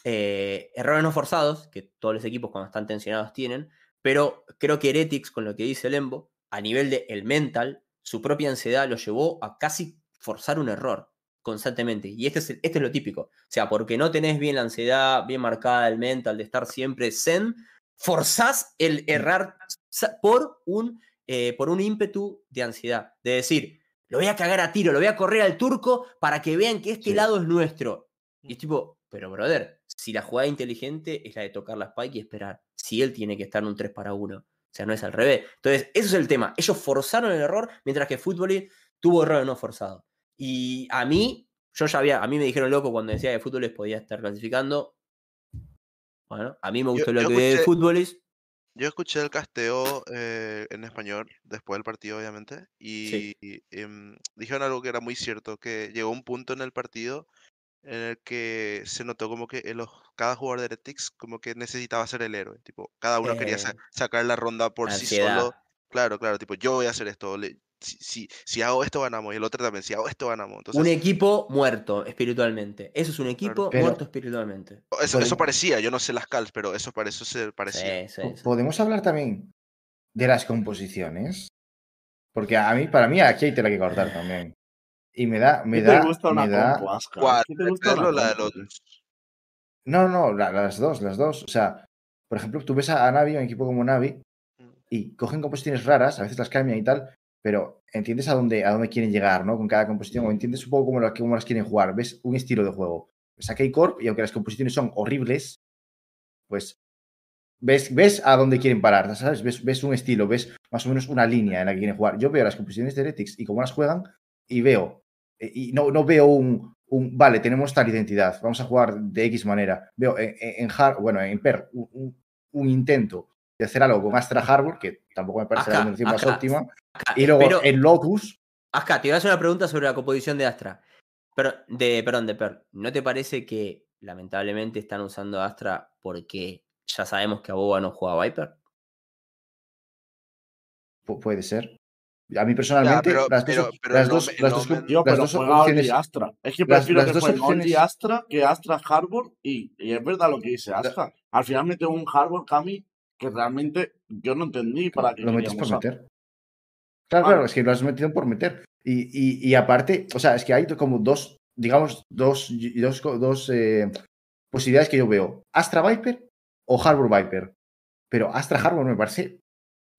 eh, errores no forzados, que todos los equipos cuando están tensionados tienen, pero creo que Heretics, con lo que dice Lembo, a nivel de el mental, su propia ansiedad lo llevó a casi forzar un error constantemente. Y este es, el- este es lo típico. O sea, porque no tenés bien la ansiedad, bien marcada el mental, de estar siempre zen, forzás el errar sa- por un, eh, por un ímpetu de ansiedad. De decir, lo voy a cagar a tiro, lo voy a correr al turco para que vean que este Sí. lado es nuestro. Y es tipo, pero brother, si la jugada inteligente es la de tocar la spike y esperar, si él tiene que estar en un 3 para 1, O sea, no es al revés. Entonces, eso es el tema. Ellos forzaron el error, mientras que Fútbol tuvo error no forzado. Y a mí, yo ya había, a mí me dijeron loco cuando decía que Fútbol podía estar clasificando. Bueno, a mí me gustó lo yo que de escuché- Fútbol. Yo escuché el casteo eh, en español después del partido, obviamente, y em, dijeron algo que era muy cierto, que llegó un punto en el partido en el que se notó como que los, cada jugador de Heretics como que necesitaba ser el héroe, tipo, cada uno quería sa- Eh, sacar la ronda por sí solo. Claro, claro, tipo, yo voy a hacer esto, le- si, si, si hago esto ganamos, y el otro también, si hago esto ganamos. Un Entonces, equipo muerto espiritualmente. Eso es un equipo Pero- muerto espiritualmente. eso, eso parecía, yo no sé las calls, pero eso para eso se parecía. Sí, sí, Po- sí. Podemos hablar también de las composiciones. Porque a mí, para mí, aquí hay tela que cortar también. Y me da, me ¿Qué da, te gusta una me da. ¿Cuál? ¿Qué te gusta ¿Traerlo o una la de? Lotus? No, no, la- las dos, las dos. O sea, por ejemplo, tú ves a, a Navi, un equipo como Navi, y cogen composiciones raras, a veces las cambian y tal, pero entiendes a dónde, a dónde quieren llegar, ¿no? Con cada composición, o entiendes un poco cómo las, cómo las quieren jugar, ves un estilo de juego. Ves a K-Corp, y aunque las composiciones son horribles, pues ves, ves a dónde quieren parar, ¿sabes? Ves, ves un estilo, ves más o menos una línea en la que quieren jugar. Yo veo las composiciones de Heretics y cómo las juegan, y veo, eh, y no, no veo un, un, vale, tenemos tal identidad, vamos a jugar de X manera. Veo en, en, en Har- bueno, en Per un, un- un intento de hacer algo con Astra Harbor, que tampoco me parece la Acá, combinación más óptima, Acá, y luego espero- en Lotus, Acá, te voy a hacer una pregunta sobre la composición de Astra. Pero, de, perdón, de Per. ¿No te parece que lamentablemente están usando Astra porque ya sabemos que a Boba no juega Viper? pu- puede ser. A mí personalmente, pero- las dos, pero- pero pero opciones, Astra. Es que las- prefiero las que dos Only opciones- Astra que Astra Harbor y, y es verdad lo que dice Astra. Al final mete un Harbor Kami que realmente yo no entendí para qué lo metes por meter. Claro, Ah. claro, es que lo has metido por meter. Y, y, y aparte, o sea, es que hay como dos, digamos, dos, dos, dos eh, posibilidades que yo veo. Astra Viper o Harbor Viper. Pero Astra Harbor me parece.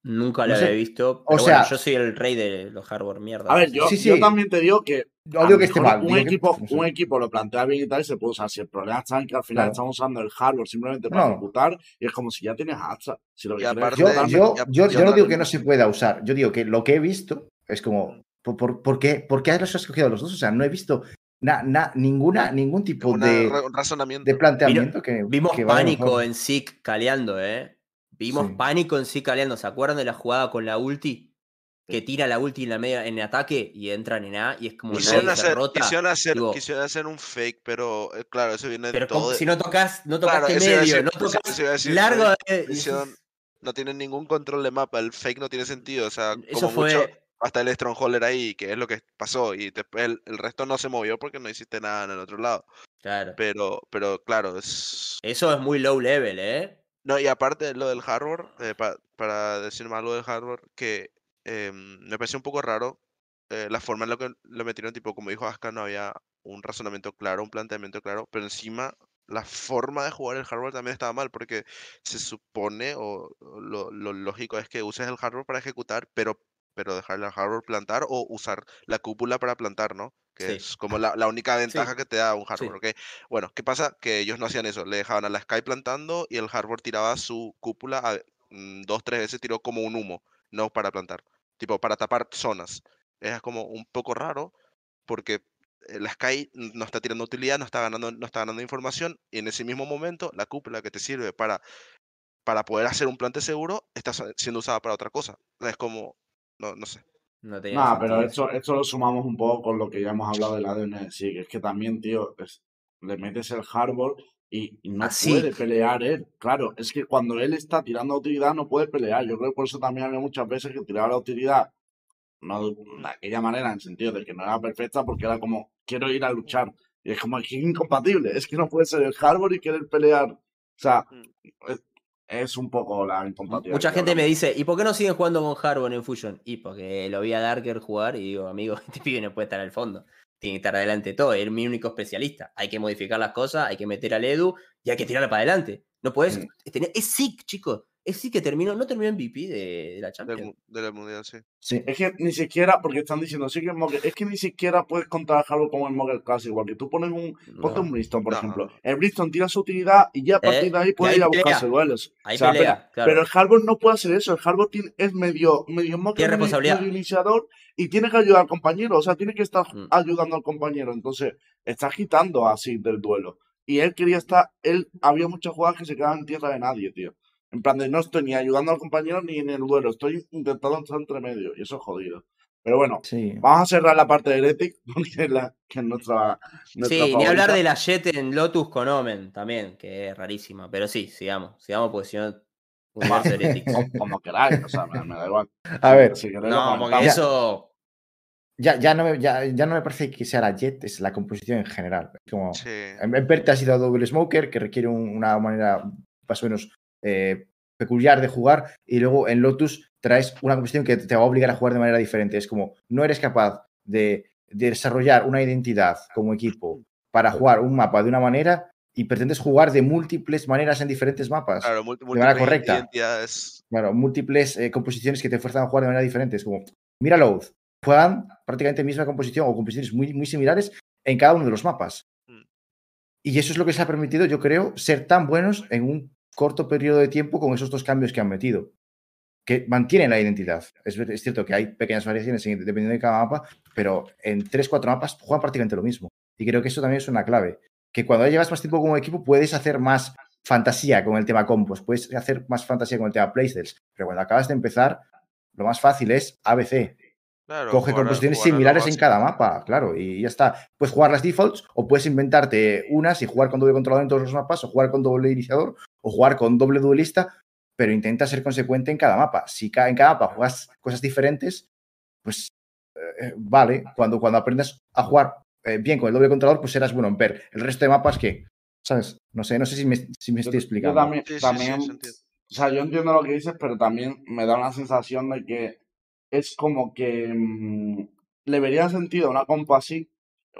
Nunca No lo sé. había visto. O sea- bueno, yo soy el rey de los hardware mierda. A ver, yo, Sí, yo también te digo que No digo lo que esté mal. un, que- equipo, no un equipo lo plantea bien y tal y se puede usar. Si el problema está en que al final Claro. estamos usando el hardware simplemente para No. ejecutar y es como si ya tienes Astra. Si lo aparte- Yo, yo, yo, no digo que no se pueda usar. Yo digo que lo que he visto es como. ¿Por, por, por qué, ¿Por qué los has escogido los dos? O sea, no he visto na- na- ninguna, ningún tipo de, razonamiento. de planteamiento que. Vimos que pánico en Zeke caleando, ¿eh? Vimos Sí. pánico en Zeke caleando. ¿Se acuerdan de la jugada con la ulti? Que tira la ulti en la media en ataque y entran en A y es como Quisieron nadie se hacer, rota. quisieron, hacer, Digo- quisieron hacer un fake, pero eh, claro, eso viene de Pero todo. de- si no tocas, no Claro, tocaste a medio, decir- no tocas decir, largo. hicieron- eso- no tienen ningún control de mapa, el fake no tiene sentido, o sea, Eso como mucho hasta el Strongholder ahí, que es lo que pasó, y después el, el resto no se movió porque no hiciste nada en el otro lado. Claro. Pero, pero claro, es... Eso es muy low level, ¿eh? No, y aparte lo del hardware, eh, pa- para decir más lo del hardware, que em, me pareció un poco raro eh, la forma en la que lo metieron, tipo, como dijo Aska, no había un razonamiento claro, un planteamiento claro, pero encima la forma de jugar el hardware también estaba mal, porque se supone, o o lo, lo lógico es que uses el hardware para ejecutar, pero, pero dejar el hardware plantar o usar la cúpula para plantar, ¿no? Que Sí. es como la, la única ventaja que te da un hardware, ¿ok? Bueno, ¿qué pasa? Que ellos no hacían eso, le dejaban a la Sky plantando y el hardware tiraba su cúpula a, mm, dos, tres veces, tiró como un humo, no para plantar, tipo para tapar zonas. Es como un poco raro porque eh, la Sky no está tirando utilidad, no está ganando, no está ganando información y en ese mismo momento la cúpula que te sirve para, para poder hacer un plante seguro está siendo usada para otra cosa. Es como, no, no sé. No Nah, pero esto, esto lo sumamos un poco con lo que ya hemos hablado del ADN sí, que es que también, tío, es- le metes el hardball y, y no Así. puede pelear él. Claro, es que cuando él está tirando utilidad no puede pelear. Yo creo que por eso también había muchas veces que tiraba la utilidad, no de aquella manera, en el sentido de que no era perfecta, porque era como, quiero ir a luchar. Y es como, es que es incompatible, es que no puede ser el hardball y querer pelear. O sea, Mm. Es, es un poco la incompatibilidad. Mucha gente me dice, ¿y por qué no siguen jugando con Harbor en Fusion? Y porque lo vi a Darker jugar y digo, amigo, este pibe no puede estar al fondo. Tiene que estar adelante de todo, es mi único especialista. Hay que modificar las cosas, hay que meter al Edu y hay que tirarla para adelante. No puedes. Mm. tener- Es sick, chicos. Es decir, que terminó, no terminó MVP de, de la Champions. mu- del mundial, sí. Sí. Es que ni siquiera, porque están diciendo, sí que es Mocker, es que ni siquiera puedes contrabajarlo como el Mocker Classic, igual que tú pones un, ponte No. un Briston, por No. ejemplo. El Briston tira su utilidad y ya a partir Eh, de ahí puede ir a buscarse duelos. Ahí O sea, pelea, pero- claro. Pero el Harbor no puede hacer eso. El Harbor tiene- es medio, medio responsabilidad. medio iniciador y tiene que ayudar al compañero. O sea, tiene que estar Mm. ayudando al compañero. Entonces, está quitando así del duelo. Y él quería estar, él, había muchas jugadas que se quedaban en tierra de nadie, tío. En plan de no estoy ni ayudando al compañero ni en el duelo, estoy intentando entrar entre medio. Y eso es jodido. Pero bueno, Sí. vamos a cerrar la parte de Heretic, porque es, la, que es nuestra, nuestra Sí, ni hablar de la Jet en Lotus con Omen también, que es rarísima. Pero sí, sigamos, sigamos porque si no. Como, como queráis, o sea, me, me da igual. A ver, Si queréis No, porque eso. ya, ya, no me, ya, ya no me parece que sea la Jet, es la composición en general. Es Como, Sí. En en Perte ha sido Double Smoker, que requiere un- una manera más o menos eh, peculiar de jugar, y luego en Lotus traes una composición que te va a obligar a jugar de manera diferente. Es como, no eres capaz de, de desarrollar una identidad como equipo para jugar un mapa de una manera y pretendes jugar de múltiples maneras en diferentes mapas. Claro, multi- manera múltiples correcta. identidades. Claro, múltiples eh, composiciones que te fuerzan a jugar de manera diferente. Es como, mira Loath, juegan prácticamente misma composición o composiciones muy, muy similares en cada uno de los mapas. Mm. Y eso es lo que se ha permitido, yo creo, ser tan buenos en un corto periodo de tiempo con esos dos cambios que han metido. Que mantienen la identidad. Es, cierto que hay pequeñas variaciones en- dependiendo de cada mapa, pero en 3-4 mapas juegan prácticamente lo mismo. Y creo que eso también es una clave. Que cuando llevas más tiempo como equipo puedes hacer más fantasía con el tema compos, puedes hacer más fantasía con el tema playstyles, pero cuando acabas de empezar, lo más fácil es ABC. Claro, Coge composiciones similares en cada mapa, claro, y ya está. Puedes jugar las defaults o puedes inventarte unas y jugar con doble controlador en todos los mapas, o jugar con doble iniciador, o jugar con doble duelista, pero intenta ser consecuente en cada mapa. Si ca- en cada mapa juegas cosas diferentes, pues eh, vale, cuando, cuando aprendas a jugar eh, bien con el doble controlador, pues serás bueno en ver. El resto de mapas que, ¿sabes? No sé, no sé si me, si me Yo- estoy yo explicando. también, Sí, sí, sí, también se entiende. o sea, yo entiendo lo que dices, pero también me da una sensación de que es como que mm, le vería sentido una compo así,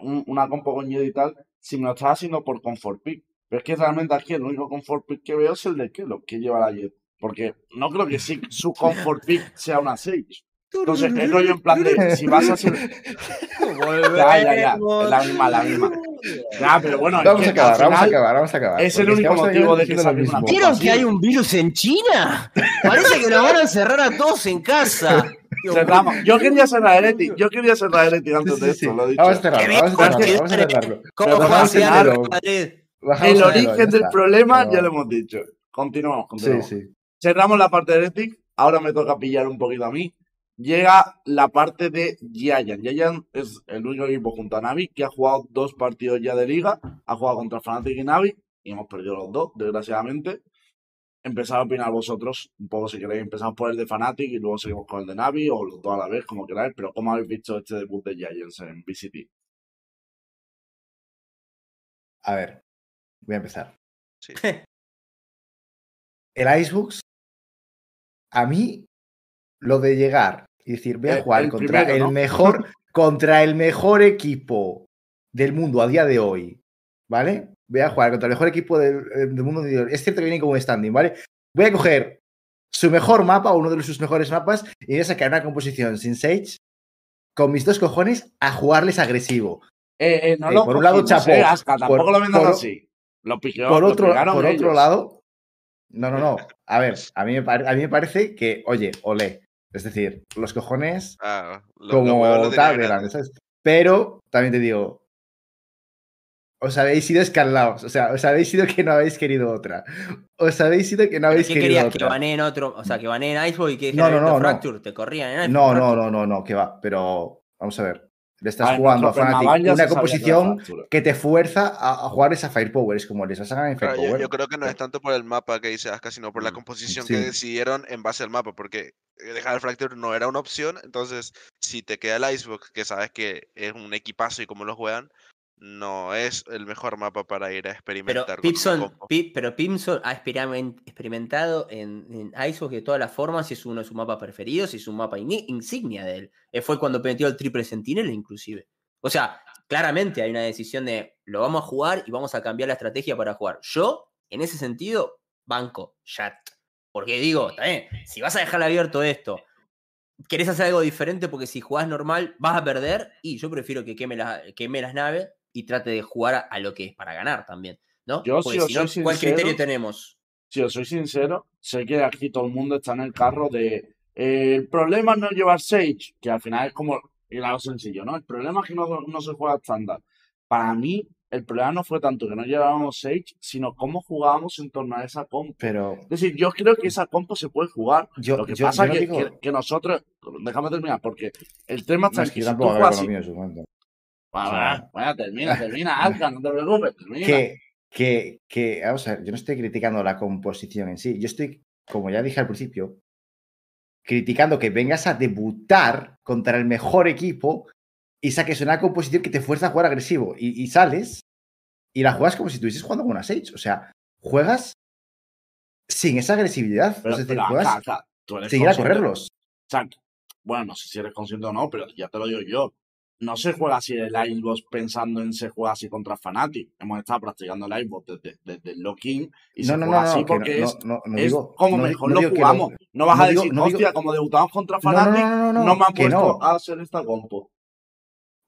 un- una compo con y tal, si me lo estás haciendo por comfort pick. Pero es que realmente aquí el único comfort pick que veo es el de Kelo, que lleva la Jet. Porque no creo que sí, su comfort pick sea una 6. Entonces, es rollo en plan de, si vas a ser... Ya, ya, ya, es la misma, la misma. Ya, pero bueno, es Vamos que a acabar, vamos a acabar, vamos a acabar. es el único motivo de que compa ¿Vieron que hay un virus en China? Parece que nos van a encerrar a todos en casa. Cerramos. Yo quería cerrar Heretic, yo quería cerrar Heretic antes Sí, de esto, lo he dicho. Vamos a cerrarlo, vamos a cerrarlo, Jorge, vamos a cerrarlo. El origen del problema Pero- ya lo hemos dicho. Continuamos, Sí, continuamos. sí. Cerramos la parte de Heretic, ahora me toca pillar un poquito a mí. Llega la parte de Giant. Giant es el único equipo junto a Navi que ha jugado dos partidos ya de liga. Ha jugado contra Fnatic y Navi y hemos perdido los dos, desgraciadamente. Empezad a opinar vosotros, un poco si queréis. Empezamos por el de Fnatic y luego seguimos con el de Navi o los dos a la vez, como queráis. Pero ¿cómo habéis visto este debut de Giants en VCT? A ver, voy a empezar. Sí. El Icebox, a mí, lo de llegar y decir, voy a jugar el contra primero, el ¿no? mejor, contra el mejor equipo del mundo a día de hoy, ¿vale? Voy a jugar contra el mejor equipo del, eh, del mundo. Es cierto que viene como un standing, ¿vale? Voy a coger su mejor mapa, o uno de sus mejores mapas, y voy a sacar una composición sin Sage con mis dos cojones a jugarles agresivo. Eh, eh, no Eh, lo por un lado, eh, Aska, tampoco Por- lo vendas por- así. Lo piqueó, por lo otro, picaron por otro lado, no, no, no. A ver, a mí, me pare- a mí me parece que, oye, olé. Es decir, los cojones Ah, lo- como los tal grandes. ¿sabes? Pero también te digo, os habéis sido escalados. O sea, os habéis sido que no habéis querido otra. Os habéis sido que no habéis ¿Qué querido querías? Que otra. baneen otro, o sea, que baneen Iceboy y que No, no, no, no. Fracture, te corrían en Iceboy. No, no, no, no, no, que va. Pero vamos a ver. Le A estás ver, jugando a Fnatic una composición que te fuerza a, a jugar esa Firepower. Es como les hagan en Claro, yo, Firepower. yo creo que no es tanto por el mapa que dice Aska, sino por la Mm, composición sí. que decidieron en base al mapa, porque eh, dejar el Fracture no era una opción, entonces si te queda el Icebox, que sabes que es un equipazo y cómo lo juegan, no es el mejor mapa para ir a Pero experimentar una Pipson. Pi- pero Pimson ha experimen- experimentado en, en Icebox de todas las formas, si es uno de sus mapas preferidos, si es un mapa insignia de él. Eh, Fue cuando metió el triple sentinel inclusive. O sea, claramente hay una decisión de lo vamos a jugar y vamos a cambiar la estrategia para jugar. Yo, en ese sentido, banco, chat. Porque digo, está bien, si vas a dejar abierto esto, querés hacer algo diferente porque si jugás normal vas a perder y yo prefiero que queme, la- queme las naves y trate de jugar a, a lo que es para ganar también, ¿no? Yo, porque si os si no, soy ¿cuál criterio sincero, tenemos? Si os soy sincero, sé que aquí todo el mundo está en el carro de eh, el problema es no llevar Sage, que al final es como el algo sencillo, ¿no? El problema es que no, no se juega estándar. Para mí, el problema no fue tanto que no llevábamos Sage, sino cómo jugábamos en torno a esa compo. Pero Es decir, yo creo que esa compo se puede jugar. yo, Lo que yo- pasa no que, digo- que, que nosotros, déjame terminar, porque el tema está no, es que si tú juegas Va, termina, termina, Alca, no te preocupes, termina. que, que, que, vamos a ver, yo no estoy criticando la composición en sí, yo estoy, como ya dije al principio, criticando que vengas a debutar contra el mejor equipo y saques una composición que te fuerza a jugar agresivo y, y sales y la juegas como si estuvieses jugando con una Sage, o sea, juegas sin esa agresividad, pero, es decir, pero juegas tú eres sin ir a correrlos. O sea, bueno, no sé si eres consciente o no, pero ya te lo digo yo. No se juega así el Icebox pensando en se juega así contra Fnatic. Hemos estado practicando el Icebox desde, desde el Locking y No, se no, juega no, así porque no, es, no, no es digo- como mejor no lo digo que lo- jugamos. no vas no a decir, no digo- hostia, como debutamos contra No, no, no, Fnatic, no, no, no, me han puesto no. a hacer esta compo.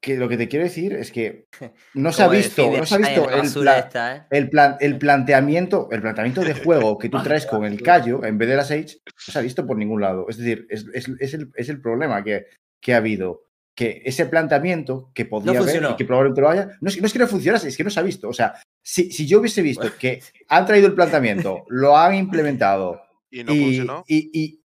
Que lo que te quiero decir es que no se ha visto, decide no se ha visto el plan, esta, ¿eh? el, plan, el planteamiento, el planteamiento de juego que tú traes con el callo en vez de la Sage, no se ha visto por ningún lado. Es decir, es, es- es el, es el problema que, que ha habido. Que ese planteamiento que podía haber funcionó. y que probablemente lo haya, no es, que- no es que no funcionase, es que no se ha visto. O sea, si, si yo hubiese visto que han traído el planteamiento, lo han implementado Y no y, funcionó. y- y-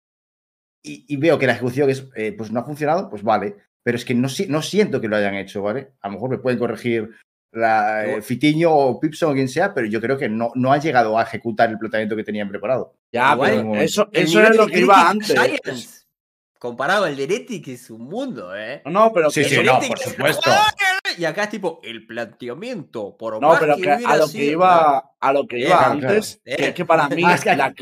y- y veo que la ejecución es, eh, pues no ha funcionado, pues vale. Pero es que no, si- no siento que lo hayan hecho, ¿vale? A lo mejor me pueden corregir la, eh, Fitiño o Pipson o quien sea, pero yo creo que no, no han llegado a ejecutar el planteamiento que tenían preparado. Ya, pero eso, eso es lo que iba antes. Comparado al de Heretic es un mundo, ¿eh? No, pero Sí, que sí, no, por es- supuesto. Y acá es tipo, el planteamiento, por No, más pero que que a lo que sido- iba, a lo que Bien, iba claro, antes, claro. que es que para mí es que- la,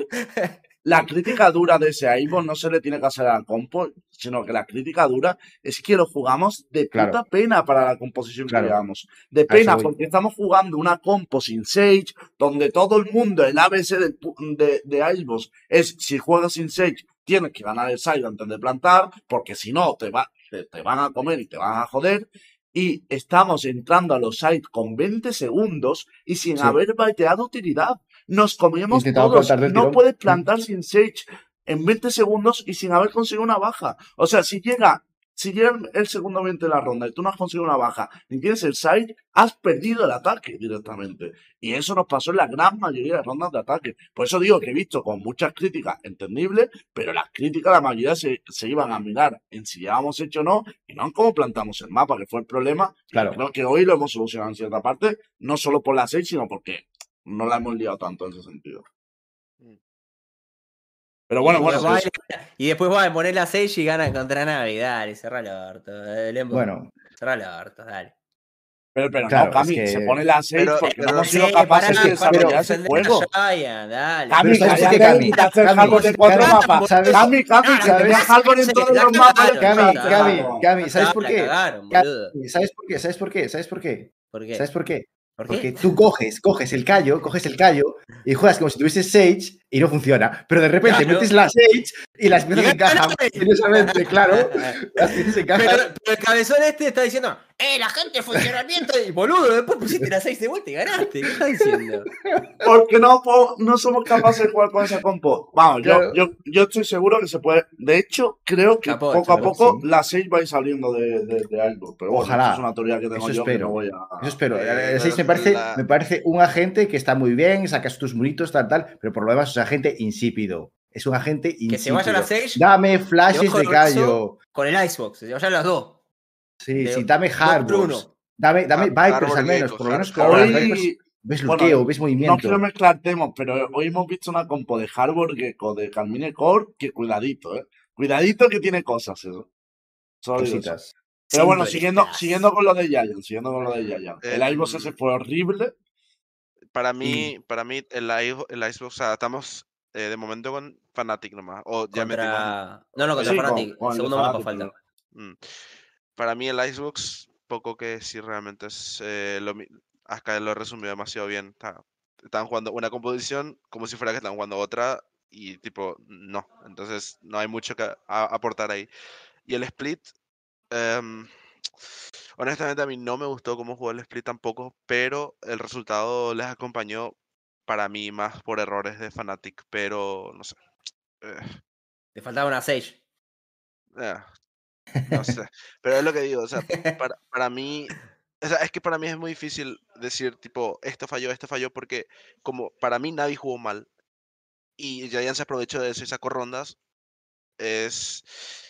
la crítica dura de ese Ivo no se le tiene que hacer al compo, sino que la crítica dura es que lo jugamos de puta Claro. pena para la composición Claro. que llevamos. De pena, porque estamos jugando una compo sin Sage, donde todo el mundo, el ABC del pu- de, de Icebox es si juegas sin Sage, tienes que ganar el side antes de plantar, porque si no, te, va, te, te van a comer y te van a joder. Y estamos entrando a los sites con 20 segundos y sin Sí. haber baiteado utilidad. Nos Intentado todos. No tirón. puedes plantar sin Sage en 20 segundos y sin haber conseguido una baja. O sea, si llega, si llega el- segundo 20 de la ronda y tú no has conseguido una baja ni tienes el side, has perdido el ataque directamente. Y eso nos pasó en la gran mayoría de rondas de ataque. Por eso digo que he visto con muchas críticas entendibles, pero las críticas, la mayoría se, se iban a mirar en si llevamos hecho o no, y no en cómo plantamos el mapa, que fue el problema. Claro. Creo que hoy lo hemos solucionado en cierta parte, no solo por la 6, sino porque no la hemos liado tanto en ese sentido. Pero bueno, y, bueno, después pues, va a- y después va a poner la 6 y gana contra Navi. Dale, cerra el orto. eh, Lembo. Bueno, Cerra el orto, dale. pero, pero claro, no, Cami, es que- se pone la 6 Pero- porque pero no hemos sí, sido capaces de desarrollar ese juego. Cami, Pero ¿sabes por qué, cállate Cami? te haces Cami, Harbor en cuatro Cami, mapas. ¿sabes? Cami, Cami, que de Cami. Cami, Cami, ¿sabes por qué? ¿Sabes por qué? ¿Sabes por qué? ¿Sabes por qué? ¿Sabes por qué? ¿Por Porque tú coges, coges el callo, coges el callo y juegas como si tuvieses Sage y no funciona. Pero de repente Claro. metes la Sage y las piezas Y encajan. Misteriosamente, claro. Las piezas encajan. Pero, pero el cabezón este está diciendo, ¡eh, la gente funcionamiento! Y boludo, después pusiste la 6 de vuelta y ganaste. ¿Qué estás diciendo? Porque no, po- no somos capaces de jugar con esa compo. Vamos, yo- Claro. yo, yo, estoy seguro que se puede. De hecho, creo que poco a poco sí. la 6 va a ir saliendo de, de, de algo. Pero bueno, Ojalá. es una teoría que tengo Eso yo que espero. no voy a. Eso espero. Eh, El 6 me parece, la- me parece un agente que está muy bien, sacas tus muritos, tal, tal, pero por lo demás es un agente insípido. Es un agente insípido. Que se vaya la 6 Dame flashes de callo. con el Icebox. Se vayan las dos. Sí, de- sí, dame harbors. Dame, dame Har- Vipers al menos, por lo menos. Con las Hoy, ves bueno, luqueo, ves no movimiento. quiero mezclar temas, pero hoy hemos visto una compo de Harbor Gecko de Carmine Core que cuidadito, eh. Cuidadito que tiene cosas, eso. Cositas. Pero bueno, siguiendo, siguiendo con lo de Giant, siguiendo con lo de Giant. El Eh, Ivos ese fue horrible. Para mí, para mí el, el Icebox, o sea, estamos eh, de momento con Fnatic nomás. O ya metimos. Contra... No, no, contra Sí, Fnatic. con- con el Segundo mapa falta. Mm. Para mí el Icebox, poco que sí realmente es eh, lo Acá lo he resumido demasiado bien. Está- Estaban jugando una composición como si fuera que estaban jugando otra y tipo, no. Entonces no hay mucho que a- aportar ahí. Y el split, em, honestamente a mí no me gustó cómo jugó el split tampoco, pero el resultado les acompañó para mí más por errores de Fnatic, pero no sé. eh, Te faltaba una Sage. eh, no sé. Pero es lo que digo, o sea, para, para mí, o sea, es que para mí es muy difícil decir, tipo, esto falló, esto falló, porque como para mí nadie jugó mal y Giants se aprovechó de eso y sacó rondas, es,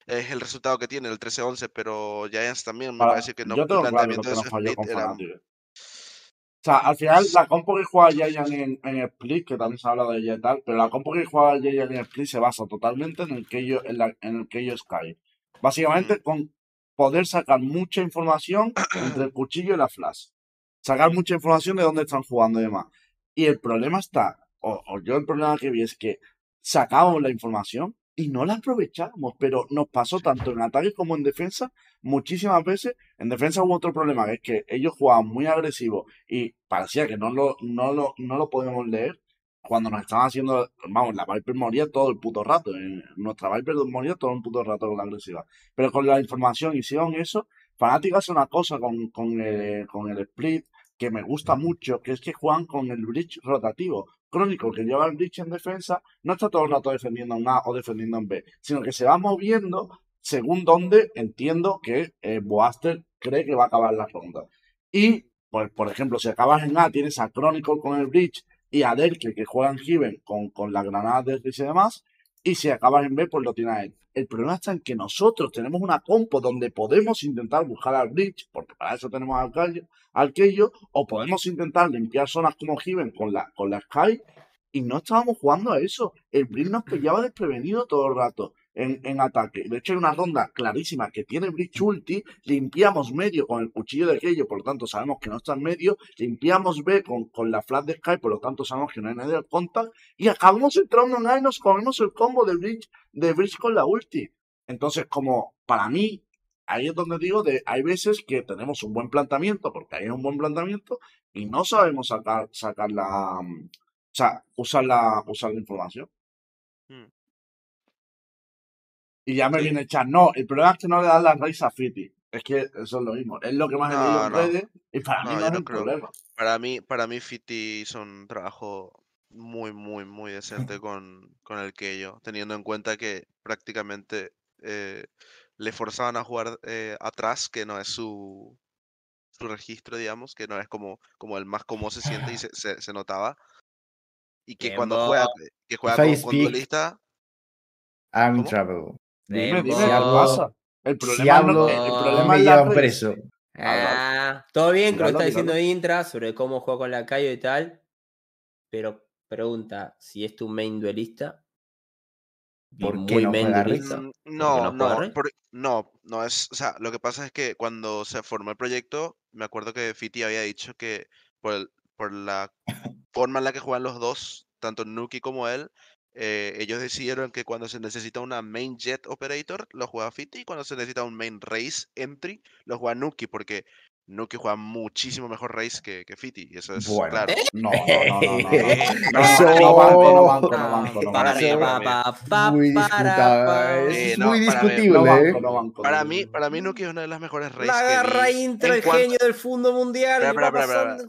es el resultado que tiene, el 13-11, pero Giants también me Para- parece que no, yo tengo claro que falló con era... O sea, al final, la compo que juega Giant en, en Split, que también se habla de ella y tal, pero la compo que juega Giant en Split se basa totalmente en el que ellos, en, la- en el que ellos Sky. Básicamente con poder sacar mucha información entre el cuchillo y la flash. Sacar mucha información de dónde están jugando y demás. Y el problema está, o, o yo el problema que vi es que sacábamos la información y no la aprovechábamos, pero nos pasó tanto en ataque como en defensa muchísimas veces. En defensa hubo otro problema, que es que ellos jugaban muy agresivos y parecía que no lo, no lo, no lo podíamos leer cuando nos estaban haciendo, vamos, la Viper moría todo el puto rato, eh, nuestra Viper moría todo el puto rato con la agresiva. Pero con la información hicieron eso. Fnatic hace una cosa con, con, el, con el split que me gusta mucho, que es que juegan con el bridge rotativo. Crónico, que lleva el bridge en defensa, no está todo el rato defendiendo en A o defendiendo en B, sino que se va moviendo según donde entiendo que eh, Boaster cree que va a acabar la ronda. Y, pues, por ejemplo, si acabas en A, tienes a Chronicle con el bridge y a Derke que juega en Heaven con, con la granada de Riz y demás. Y si acabas en B, pues lo tiene a él. El problema está en que nosotros tenemos una compo donde podemos intentar buscar al bridge, porque para eso tenemos al al Keio, o podemos intentar limpiar zonas como Heaven con la, con la Sky, y no estábamos jugando a eso. El bridge nos pillaba desprevenido todo el rato en, ataque. De hecho, hay una ronda clarísima que tiene Bridge Ulti, limpiamos medio con el cuchillo de Keio, por lo tanto sabemos que no está en medio, limpiamos B con, con la flash de Sky, por lo tanto sabemos que no hay nadie al contact, y acabamos entrando en A y nos comemos el combo de Bridge, de Bridge con la ulti. Entonces, como para mí, ahí es donde digo, de, hay veces que tenemos un buen planteamiento, porque hay un buen planteamiento, y no sabemos sacar, sacar la, mm, o sea, usar la, usar la información. Mm. Y ya me Sí. viene a echar, no, el problema es que no le dan las raíces a Fiti. Es que eso es lo mismo. Es lo que más he leído No, en no. redes y para mí No, yo es no un creo. problema. Para mí, para mí Fiti hizo un trabajo muy, muy, muy decente con, con el Keio, teniendo en cuenta que prácticamente eh, le forzaban a jugar eh, atrás, que no es su, su registro, digamos, que no es como, como el más cómodo se siente y se, se, se notaba. Y que cuando juega, que juega con speak- duelista, I'm trouble. Dime, Tiempo. dime, Si ¿qué hablo- pasa? El Si problema, no- hablo, el no, problema es la preso. Ah, todo bien que lo está diciendo. Intra sobre cómo juega con la Cayo y tal. Pero pregunta, si es tu main duelista. ¿Por qué muy no main duelista, Mm, ¿por qué No, no no, por- no, no es, o sea, lo que pasa es que cuando se formó el proyecto, me acuerdo que Fiti había dicho que por, el- por la forma en la que juegan los dos, tanto Nuki como él, eh, ellos decidieron que cuando se necesita una main jet operator, lo juega Fiti, y cuando se necesita un main race entry, lo juega Nuki, porque Nuki juega muchísimo mejor race que, que Fiti, y eso es Bueno. claro. No, no, no, no, no. Muy Eh, discutible, No ¿eh? Para no. mí, para mí Nuki es una de las mejores races La que garra intra, el cuanto- genio del fondo mundial.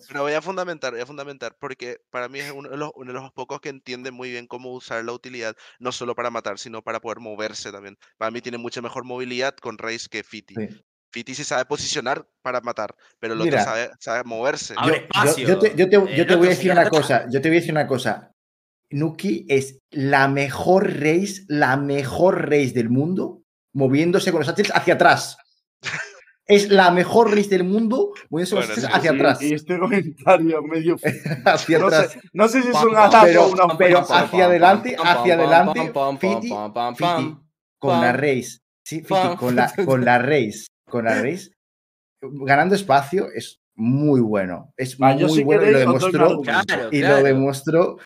Pero voy a fundamentar, voy a fundamentar, porque para mí es uno de, los, uno de los pocos que entiende muy bien cómo usar la utilidad, no solo para matar, sino para poder moverse también. Para mí tiene mucha mejor movilidad con Raze que Fiti. Fiti se sabe posicionar para matar, pero el otro sabe, sabe moverse. Abre Yo, yo- espacio. yo te, yo te- yo El te voy a decir una cosa. Yo te voy a decir una cosa. Nuki es la mejor race, la mejor race del mundo, moviéndose con los H hacia atrás. Es la mejor race del mundo, moviéndose con los Bueno, sí, hacia atrás. Y, este comentario medio. hacia No atrás. sé, no sé si es un halago pero- o una pero hacia adelante, hacia adelante, Fiti, con la race. Sí, Fiti, con la, con la race. Con la race. Ganando espacio es muy bueno. Es Va, yo muy si bueno y lo demostró. Claro, Y claro. lo demostró.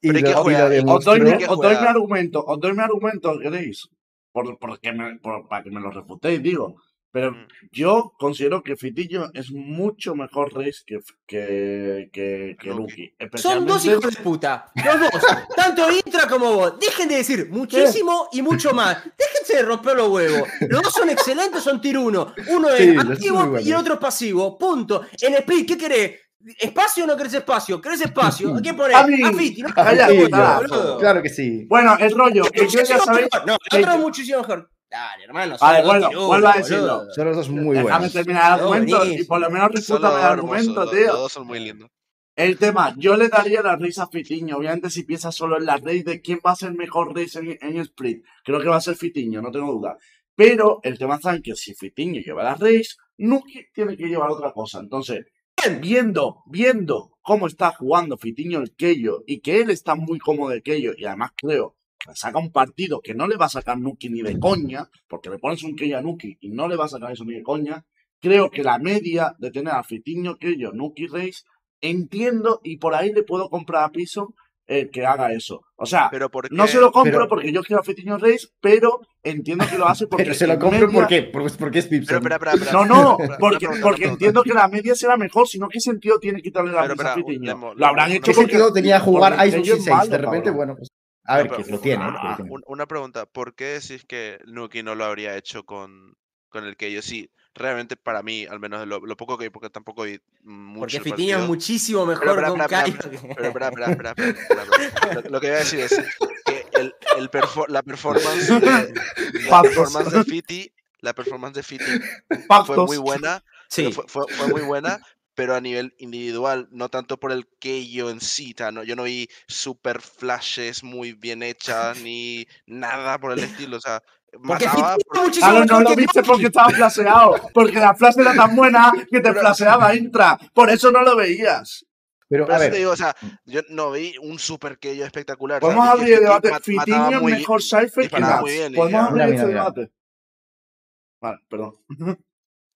Y lo, y jugar, lo y- os Os doy, demostró. os doy mi argumento, os doy mi argumento, ¿queréis? Por, porque me- por- para que me lo refutéis, digo. Pero Mm. yo considero que Fitiño es mucho mejor race que, que, que, que. Nuki. Son dos hijos de puta. Los dos. Tanto Intra como vos. Dejen de decir muchísimo y mucho más. Déjense de romper los huevos. Los dos son excelentes, son tier 1. Uno es Sí, activo muy y el otro es pasivo. Punto. En split, ¿qué querés? ¿Espacio o no querés espacio? ¿Querés espacio? ¿A quién ponés? A mí. A Fiti, ¿no? Calla, Sí, puta, boludo. Claro que sí. Bueno, el rollo, que yo ya sabéis. No, el otro es muchísimo mejor. Dale, hermano. Vale, bueno, uno, vuelvo a decirlo. Son los dos muy Déjame buenos. terminar el No, argumento y por lo menos dos el argumento, tío. los dos son muy lindos. El tema, yo le daría la race a Fitiño. Obviamente, si piensas solo en la race de quién va a ser mejor race en, en split, creo que va a ser Fitiño, no tengo duda. Pero el tema está en que si Fitiño lleva la race, Nuki tiene que llevar otra cosa. Entonces, viendo, viendo cómo está jugando Fitiño el Keyo y que él está muy cómodo de Keyo y además creo que saca un partido que no le va a sacar Nuki ni de coña, porque le pones un Keyo a Nuki y no le va a sacar eso ni de coña, creo que la media de tener a Fitiño, Keyo, Nuki Race, entiendo y por ahí le puedo comprar a Piso el que haga eso. O sea, Pero no se lo compro Pero- porque yo quiero a Fitiño Race, pero entiendo que lo hace porque Pero se lo compro media- porque, porque, porque es Pero, Pipson. espera, espera, espera. no, no, porque, porque entiendo que la media será mejor, sino qué sentido tiene quitarle la Pero, risa a. Lemo, Lo habrán hecho ¿Qué sentido tenía jugar es 6? malo, De repente, cabrón. bueno, pues. A ver, No, que pero- lo tiene. ¿eh? ah, que lo tiene. Un- Una pregunta, ¿por qué decís que Nuki no lo habría hecho con, con el que yo sí? Realmente para mí, al menos lo, lo poco que vi, porque tampoco vi mucho Porque Fitiño es muchísimo mejor espera, con Caio. Pero. Lo, que voy a decir es que el, el perfo- la performance de, la Pactos. performance de Fiti, la performance de Fiti fue muy buena, Sí. pero fue, fue, fue muy buena, pero a nivel individual, no tanto por el que yo en sí, no, yo no vi super flashes muy bien hechas, ni nada por el estilo, o sea, Porque muchísimo Claro, no lo viste porque estaba flaseado. Porque la frase era tan buena que te Pero- flaseaba intra. Por eso no lo veías. Pero, Por a eso te ver, digo, o sea, yo no vi un super que yo espectacular. Podemos abrir el debate. Fitiño es mejor. Cypher que Nats. Podemos abrir mira. debate. Vale, perdón.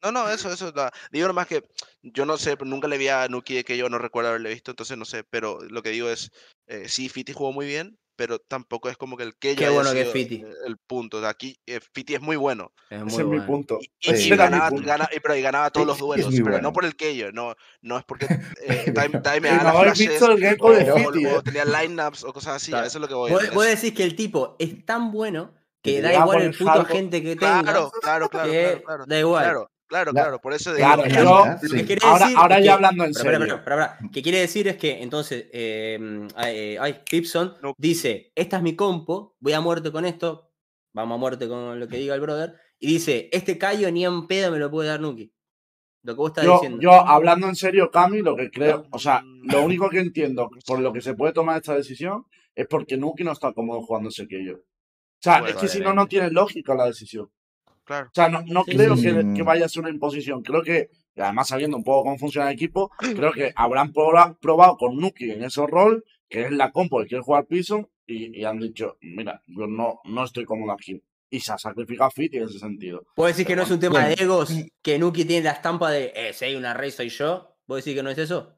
No, no, eso, eso. no, Digo nomás que yo no sé, nunca le vi a Nuki de que yo no recuerdo haberle visto, entonces no sé, pero lo que digo es, eh, sí, Fiti jugó muy bien, pero tampoco es como que el que Qué bueno que Fiti. El punto, o sea, aquí eh, Fiti es muy bueno. Es Ese muy es mi bueno. punto. Y, y- Sí. y ganaba, punto. gana- y- pero y ganaba todos los duelos, muy pero bueno. no por el que yo, no, no es porque eh, Time, Time me flashes, el de o- Fiti, o eh. tenía lineups o cosas así, a Claro. eso es lo que voy. Vos, es- vos decís que el tipo es tan bueno que da igual el puto gente que tenga. Claro, claro, claro, que claro, claro. Da igual. Claro, claro, La- claro, por eso de Claro, yo- sí. que quiere Ahora, decir ahora es ya que- hablando en serio. pero, pero, pero, que quiere decir es que entonces eh, ay, ay, Gibson No. dice, esta es mi compo, voy a muerte con esto, vamos a muerte con lo que diga el brother, y dice, este callo ni en pedo me lo puede dar Nuki. Lo que vos estás Yo, diciendo. yo, hablando en serio, Cami, lo que creo, o sea, lo único que entiendo por lo que se puede tomar esta decisión es porque Nuki no está cómodo jugando ese que yo. O sea, Bueno, es que si no, no tiene lógica la decisión. Claro. O sea, no, no Sí, creo sí, que, sí. que vaya a ser una imposición. Creo que, y además sabiendo un poco cómo funciona el equipo, creo que habrán proba- probado con Nuki en ese rol, que es la compo que quiere jugar piso, y, y han dicho, mira, yo no, no estoy cómodo aquí. Y se ha sacrificado Fiti en ese sentido. ¿Vos decís que no es un tema de egos, que Nuki tiene la estampa de, eh, si hay una rey soy yo? ¿Vos decís que no es eso?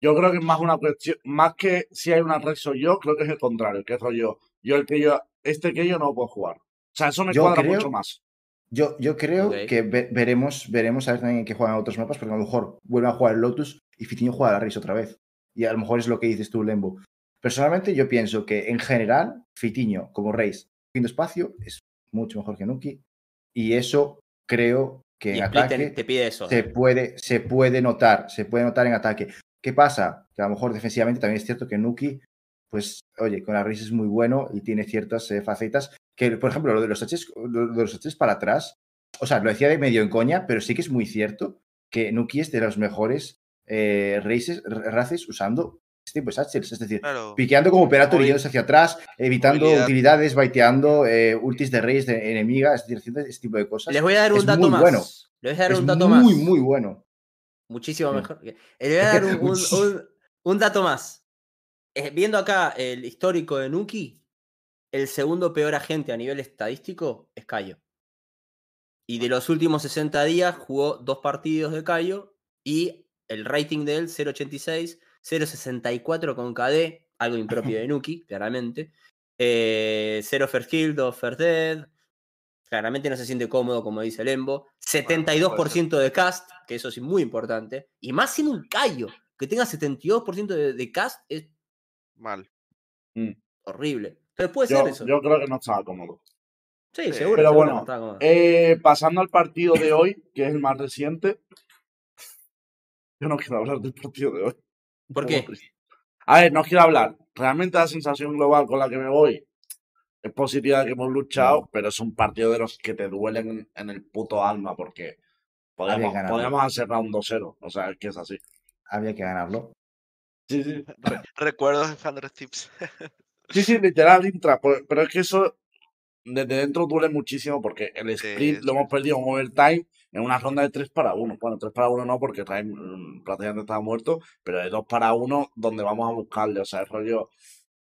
Yo creo que es más una cuestión, más que si hay una red soy yo, creo que es el contrario, que es rollo. Yo el que yo, este que yo no puedo jugar. O sea, eso me Yo cuadra creo- mucho más. Yo, yo creo que ve- veremos, veremos a ver también en qué juegan otros mapas, porque a lo mejor vuelven a jugar el Lotus y Fitiño juega la Race otra vez. Y a lo mejor es lo que dices tú, Lembo. Personalmente, yo pienso que en general, Fitiño como Race, haciendo espacio, es mucho mejor que Nuki. Y eso creo que Y en te, ataque te pide eso. se puede, se puede notar, se puede notar en ataque. ¿Qué pasa? Que a lo mejor defensivamente también es cierto que Nuki, pues, oye, con la Race es muy bueno y tiene ciertas eh, facetas que, por ejemplo, lo de los Hs, lo de los Hs para atrás, o sea, lo decía de medio en coña, pero sí que es muy cierto que Nuki es de los mejores eh, races, races usando este tipo de satchels, es decir, Claro. piqueando como operator y hacia atrás, evitando movilidad. utilidades, baiteando eh, ultis de race de enemiga, es decir, haciendo este tipo de cosas. Les voy a dar un es dato muy más. bueno. Les voy a dar es un dato muy, más. muy bueno. Muchísimo Sí. mejor. que- Eh, Le voy a dar un, un- Muchísimo. un- un dato más. Eh, viendo acá el histórico de Nuki, el segundo peor agente a nivel estadístico es Cayo. Y de los últimos 60 días jugó dos partidos de Cayo y el rating de él 0.86, 0.64 con KD, algo impropio de Nuki, claramente. Eh, 0 first kill, 2 first dead. Claramente no se siente cómodo, como dice Lembo. 72% de cast, que eso sí muy importante. Y más siendo un callo. Que tenga 72% de, de cast es Mal. horrible. Pero puede Yo, ser eso. yo creo que no estaba cómodo. sí, Sí, seguro. pero seguro bueno, no cómodo. Eh, pasando al partido de hoy, que es el más reciente. Yo no quiero hablar del partido de hoy. Un ¿Por qué? A ver, no quiero hablar. Realmente la sensación global con la que me voy es positiva de que hemos luchado, pero es un partido de los que te duelen en el puto alma porque podemos, podemos hacer round 2-0. O sea, es que es así. Había que ganarlo. Sí, sí. Re- recuerdos de Hundred Tips. Sí, sí, literal, Intra. pues, Pero es que eso desde dentro duele muchísimo porque el Sí, sprint lo sí. hemos perdido en overtime en una ronda de 3 para 1. Bueno, 3 para 1 no, porque Time mm, prácticamente estaba muerto, pero de 2 para 1 donde vamos a buscarle. O sea, el rollo.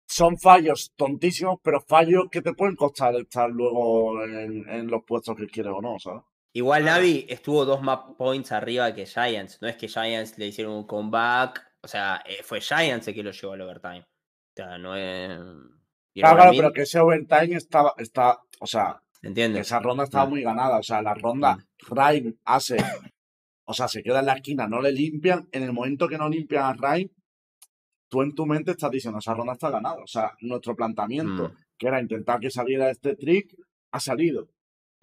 Son fallos tontísimos, pero fallos que te pueden costar estar luego en, en los puestos que quieres o no, ¿sabes? Igual Navi estuvo dos map points arriba que Giants. No es que Giants le hicieron un comeback. O sea, eh, fue Giants el que lo llevó al overtime. O sea, no es. Claro, pero que ese overtime estaba, está, o sea, ¿se entiende? esa ronda estaba muy ganada. O sea, la ronda Rhyme hace, o sea, se queda en la esquina, no le limpian. En el momento que no limpian a Rhyme, tú en tu mente estás diciendo, esa ronda está ganada. O sea, nuestro planteamiento, Mm. que era intentar que saliera este trick, ha salido.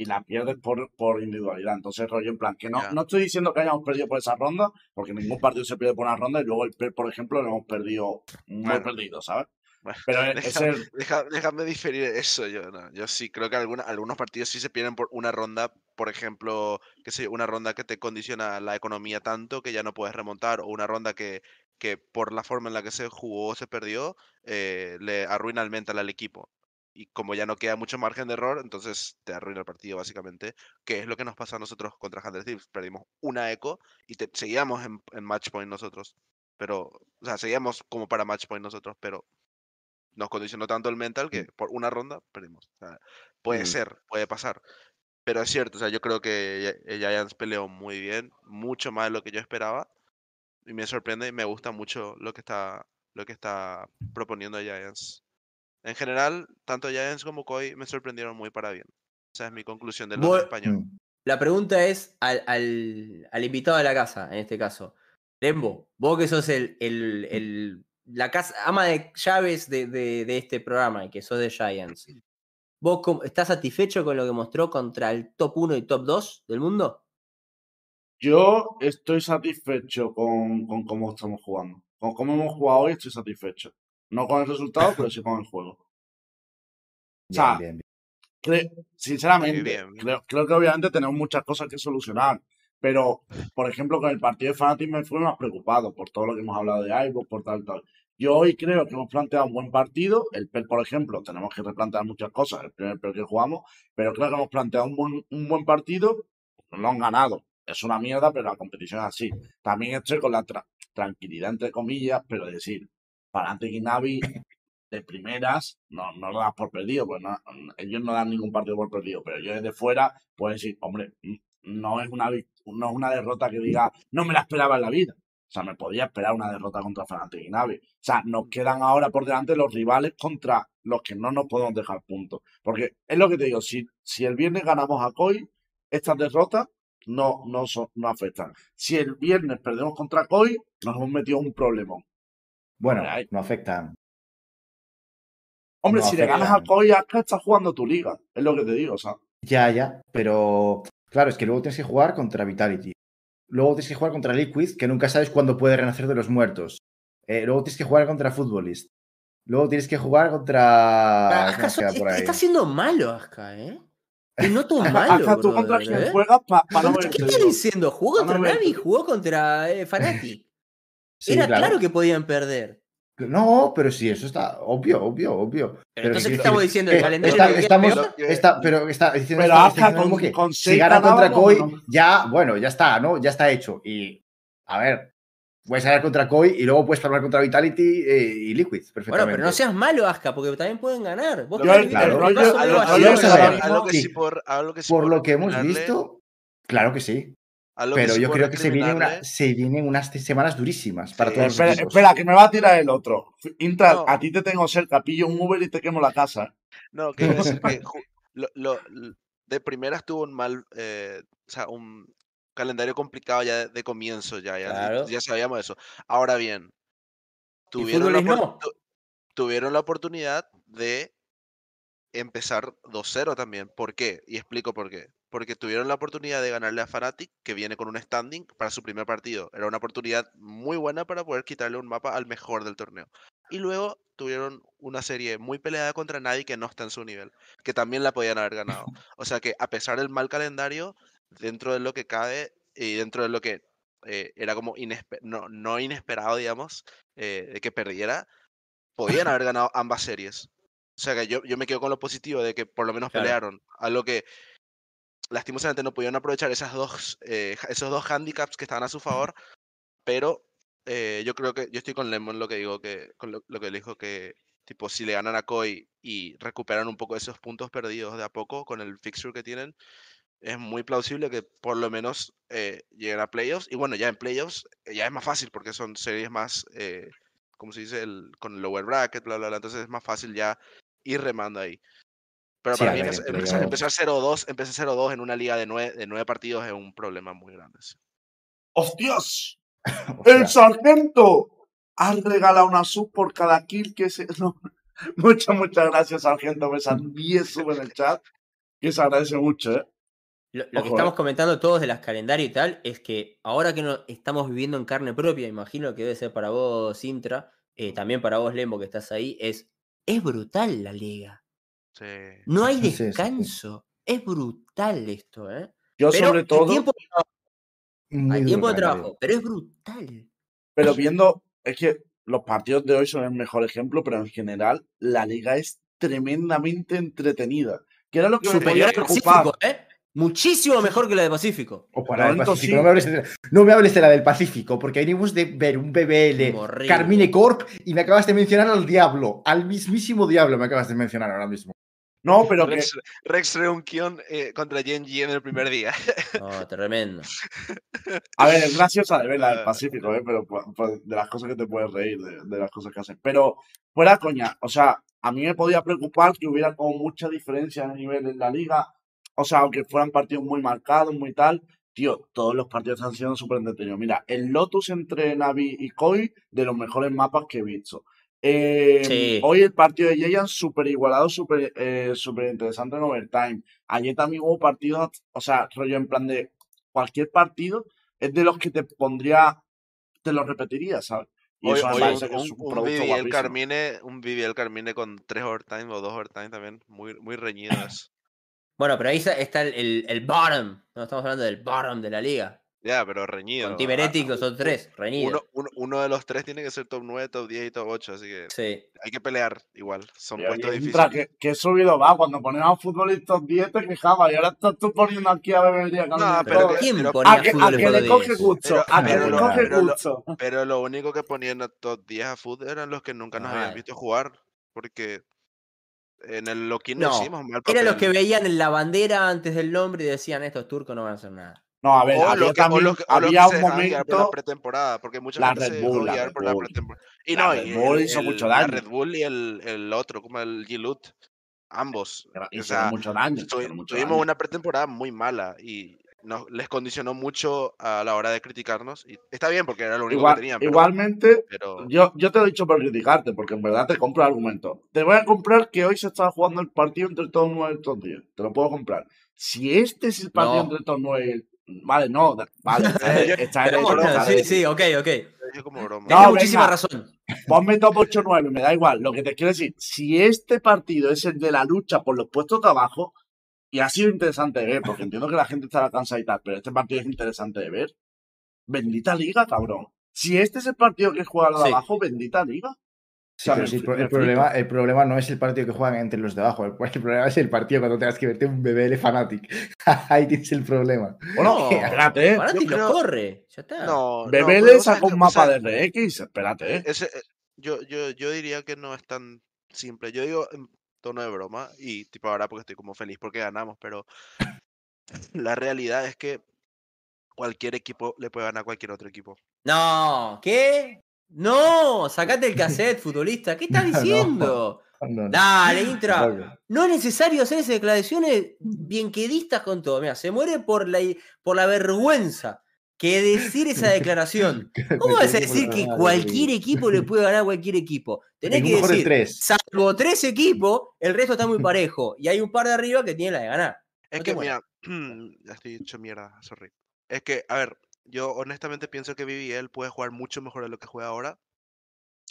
Y la pierdes por, por individualidad. Entonces, rollo, en plan, que no, no estoy diciendo que hayamos perdido por esa ronda, porque ningún partido se pierde por una ronda y luego el PER, por ejemplo, lo hemos perdido muy Bueno. perdido, ¿sabes? Bueno, Pero es el, déjame diferir eso. Yo, no, yo sí creo que alguna- algunos partidos sí se pierden por una ronda, por ejemplo, que sé, una ronda que te condiciona la economía tanto que ya no puedes remontar, o una ronda que, que por la forma en la que se jugó o se perdió, eh, le arruina el mental al equipo. Y como ya no queda mucho margen de error, entonces te arruina el partido, básicamente. Que es lo que nos pasa a nosotros contra Hundred Thieves. Perdimos una eco y te, seguíamos en, en match point nosotros. Pero, o sea, seguíamos como para match point nosotros, pero nos condicionó tanto el mental que por una ronda perdimos. O sea, puede Mm. ser, puede pasar. Pero es cierto, o sea, yo creo que Gi- Giants peleó muy bien, mucho más de lo que yo esperaba. Y me sorprende y me gusta mucho lo que está, lo que está proponiendo Giants. En general, tanto Giants como Koi me sorprendieron muy para bien. Esa es mi conclusión del otro español. Mm. La pregunta es al, al- al invitado de la casa, en este caso. Lembo, vos que sos el, el- el- la casa, ama de llaves de, de- de este programa y que sos de Giants. ¿Vos estás satisfecho con lo que mostró contra el top 1 y top 2 del mundo? Yo estoy satisfecho con, con cómo estamos jugando. Con cómo hemos jugado hoy estoy satisfecho. No con el resultado, pero sí con el juego. O sea, Bien, bien, bien. Cre- sinceramente, bien, bien. Creo, creo que obviamente tenemos muchas cosas que solucionar. Pero, por ejemplo, con el partido de Fanatic me fui más preocupado por todo lo que hemos hablado de Ivo, por tal, tal. Yo hoy creo que hemos planteado un buen partido. El PER, por ejemplo, tenemos que replantear muchas cosas, el primer PER que jugamos, pero creo que hemos planteado un buen, un buen partido. Lo han ganado. Es una mierda, pero la competición es así. También estoy con la tra- tranquilidad, entre comillas, pero decir, Fanatic y de primeras no, no lo das por perdido, pues no, ellos no dan ningún partido por perdido, pero yo desde fuera puedo decir, hombre, no es una no es una derrota que diga, no me la esperaba en la vida. O sea, me podía esperar una derrota contra Fnatic y. O sea, nos quedan ahora por delante los rivales contra los que no nos podemos dejar puntos. Porque es lo que te digo, si, si el viernes ganamos a Koi, estas derrotas no, no, son, no afectan. Si el viernes perdemos contra Koi, nos hemos metido un problema. Bueno, Ay. no afectan. Hombre, No si le ganas a acá estás jugando tu liga. Es lo que te digo, o sea. Ya, ya, pero claro, es que luego tienes que jugar contra Vitality. Luego tienes que jugar contra Liquid, que nunca sabes cuándo puede renacer de los muertos. Eh, luego tienes que jugar contra Futbolist. Luego tienes que jugar contra. ¿qué Aska so- por está, ahí? está siendo malo, Aska, ¿eh? Y no todo Acá, malo. acá tú contra quien ¿eh? juegas para no ¿Qué estás diciendo? Jugó Pa' no contra. Navi, jugó contra eh, Fnatic. Sí, Era claro. que podían perder. No, pero sí, eso está obvio, obvio, obvio. Pero entonces, sí, ¿qué estamos diciendo? ¿El Eh, calendario está- estamos, está, pero está diciendo, Pero está- Aska está con- como que con si gana contra Koi, ¿no? ya, bueno, ya está, ¿no? Ya está hecho. Y, a ver, puedes ganar contra Koi y luego puedes hablar contra Vitality eh, y Liquid, perfectamente. Bueno, pero no seas malo, Aska, porque también pueden ganar. Vos sí por, lo que hemos visto, claro que sí. Pero yo creo que se vienen, una, recriminarle- se vienen unas semanas durísimas para Sí, todos Espera, espera, que me va a tirar el otro. Intra, No. a ti te tengo cerca, pillo un Uber y te quemo la casa. No, a decir que lo, lo- de primeras tuvo un mal, eh, o sea, un calendario complicado ya de, de comienzo, ya, ya, Claro. ya sabíamos eso. Ahora bien, Y tuvieron la, Fútbol opor- no. tu- tuvieron la oportunidad de empezar 2-0 también. ¿Por qué? Y explico por qué. Porque tuvieron la oportunidad de ganarle a Fnatic, que viene con un standing para su primer partido. Era una oportunidad muy buena para poder quitarle un mapa al mejor del torneo. Y luego tuvieron una serie muy peleada contra nadie que no está en su nivel, que también la podían haber ganado. O sea que a pesar del mal calendario, dentro de lo que cabe y dentro de lo que eh, era como no, no inesperado, digamos, eh, de que perdiera, podían haber ganado ambas series. O sea que yo, yo me quedo con lo positivo de que por lo menos Claro. pelearon. Algo que lastimosamente no pudieron aprovechar esas dos, eh, esos dos handicaps que estaban a su favor. Pero eh, yo creo que yo estoy con Lemon lo que digo que con lo, que dijo que tipo si le ganan a Koi y recuperan un poco esos puntos perdidos de a poco con el fixture que tienen, es muy plausible que por lo menos eh, lleguen a playoffs. Y bueno, ya en playoffs eh, ya es más fácil porque son series más, eh, ¿cómo se dice? El, con el lower bracket, bla, bla, bla. Entonces es más fácil ya ir remando ahí. Pero Sí, para mí empezar, empezar, empezar 0-2 empezar 0-2 en una liga de nueve, de nueve partidos es un problema muy grande. sí. ¡Hostias! Hostia. ¡El sargento! Has regalado una sub por cada kill que se. No. Muchas, muchas gracias, sargento. Me esas 10 sub en el chat. Que se agradece mucho, ¿eh? Lo, que eh. estamos comentando todos de las calendarios y tal es que ahora que no estamos viviendo en carne propia, imagino que debe ser para vos, Intra, eh, también para vos, Lembo, que estás ahí, es, es brutal la liga. Sí. No hay Sí, sí, sí, sí. descanso. Es brutal esto, ¿eh? Yo, Pero sobre hay todo. tiempo, Muy hay tiempo de trabajo, pero es brutal. Pero viendo, es que los partidos de hoy son el mejor ejemplo, pero en general la liga es tremendamente entretenida. Que era lo que me Superior podía preocupar. Pacífico, ¿eh? Muchísimo mejor que la de Pacífico. O para el Momento, Pacífico. sí. No, me hables de, no me hables de la del Pacífico, porque venimos de ver un BBL. Carmine Corp y me acabas de mencionar al Diablo, al mismísimo Diablo me acabas de mencionar ahora mismo. No, pero que. Rex, Rex Reunkion eh, contra Genji en el primer día. No, tremendo. A ver, es graciosa de ver la del Ah. Pacífico, ¿eh? Pero pues, pues, de las cosas que te puedes reír, de, de las cosas que hacen. Pero, fuera coña, o sea, a mí me podía preocupar que hubiera como mucha diferencia de nivel en la liga. O sea, aunque fueran partidos muy marcados, muy tal. Tío, todos los partidos han sido súper entretenidos. Mira, el Lotus entre Navi y Koi, de los mejores mapas que he visto. Eh, Sí. Hoy el partido de Jayan súper igualado, súper eh, súper interesante en overtime. Ayer también hubo partidos, o sea, rollo en plan de cualquier partido es de los que te pondría, te lo repetiría, ¿sabes? Y Hoy, eso me hoy parece un, que es un, un guapísimo. Carmine, un BBL Carmine con tres overtime o dos overtime también, muy, muy reñidas. Bueno, pero ahí está- está el, el, el bottom. No estamos hablando del bottom de la liga. Ya, pero reñido. Con Tiberetic ah, son tres, reñidos. Uno, uno, uno de los tres tiene que ser top 9, top 10 y top 8, así que Sí. hay que pelear igual. Son Y, puestos difíciles. Que, que subido va, cuando poníamos futbolistas 10 te quejabas y ahora estás tú poniendo aquí a bebería No, pero ¿Quién pero- ponía a que, a fútbol que le coge 10? gusto, Pero- a que le lo- coge gusto. Pero lo único que ponían en top 10 a foot eran los que nunca nos habían visto jugar. Porque en el Loki no, No, hicimos mal Eran los que veían en la bandera antes del nombre y decían estos turcos no van a hacer nada. No, a ver, O había que, o o los había que un guiar por la momento, pretemporada, porque mucha la gente Red Bull, la Red por la Bull. pretemporada. Y La no, Red Bull el- hizo el- mucho la daño. Red Bull y el, el otro, como el G-Loot, ambos. O hicieron sea, mucho daño, mucho tuvimos daño. una pretemporada muy mala y nos, les condicionó mucho a la hora de criticarnos. Y está bien porque era lo único Igual- que tenían. Pero, igualmente, pero yo, yo te lo he dicho por criticarte, porque en verdad te compro el argumento. Te voy a comprar que hoy se estaba jugando el partido entre todos 9 y todos 10. Te lo puedo comprar. Si este es el partido No. entre todos 9 Vale, no, vale, está, Yo- hecho, bueno, está sí, sí, ok, ok. lo como broma. No, Tienes venga. muchísima razón. Ponme top 8 9, me da igual. Lo que te quiero decir, si este partido es el de la lucha por los puestos de abajo, y ha sido interesante de ver, porque entiendo que la gente estará cansada y tal, pero este partido es interesante de ver. Bendita liga, cabrón. Si este es el partido que juega los de Sí. abajo, bendita liga. Sí, pero sí, el, problema, el problema no es el partido que juegan entre los de abajo, el, el problema es el partido cuando tengas que verte un BBL Fanatic. Ahí tienes el problema. Bueno, No, espérate, ¿eh? Fanatic no creo- corre. Ya está. No, no, BBL sacó que- un mapa de RX, espérate, ¿eh? ese, eh, yo, yo, yo diría que no es tan simple. Yo digo en tono de broma y tipo ahora porque estoy como feliz porque ganamos, pero la realidad es que cualquier equipo le puede ganar a cualquier otro equipo. No, ¿qué? No, sacate el cassette, futbolista. ¿Qué estás diciendo? No, no. Dale, Intra. No es necesario hacer esas declaraciones bienquedistas con todo. Mira, se muere por la, por la vergüenza que decir esa declaración. ¿Cómo vas a decir que cualquier equipo le puede ganar a cualquier equipo? Tenés En que un mejor de decir, tres. salvo tres equipos, el resto está muy parejo. Y hay un par de arriba que tienen la de ganar. Es que, mira, ya estoy hecho mierda, sorry. Es que, a ver, yo honestamente pienso que BBL puede jugar mucho mejor de lo que juega ahora.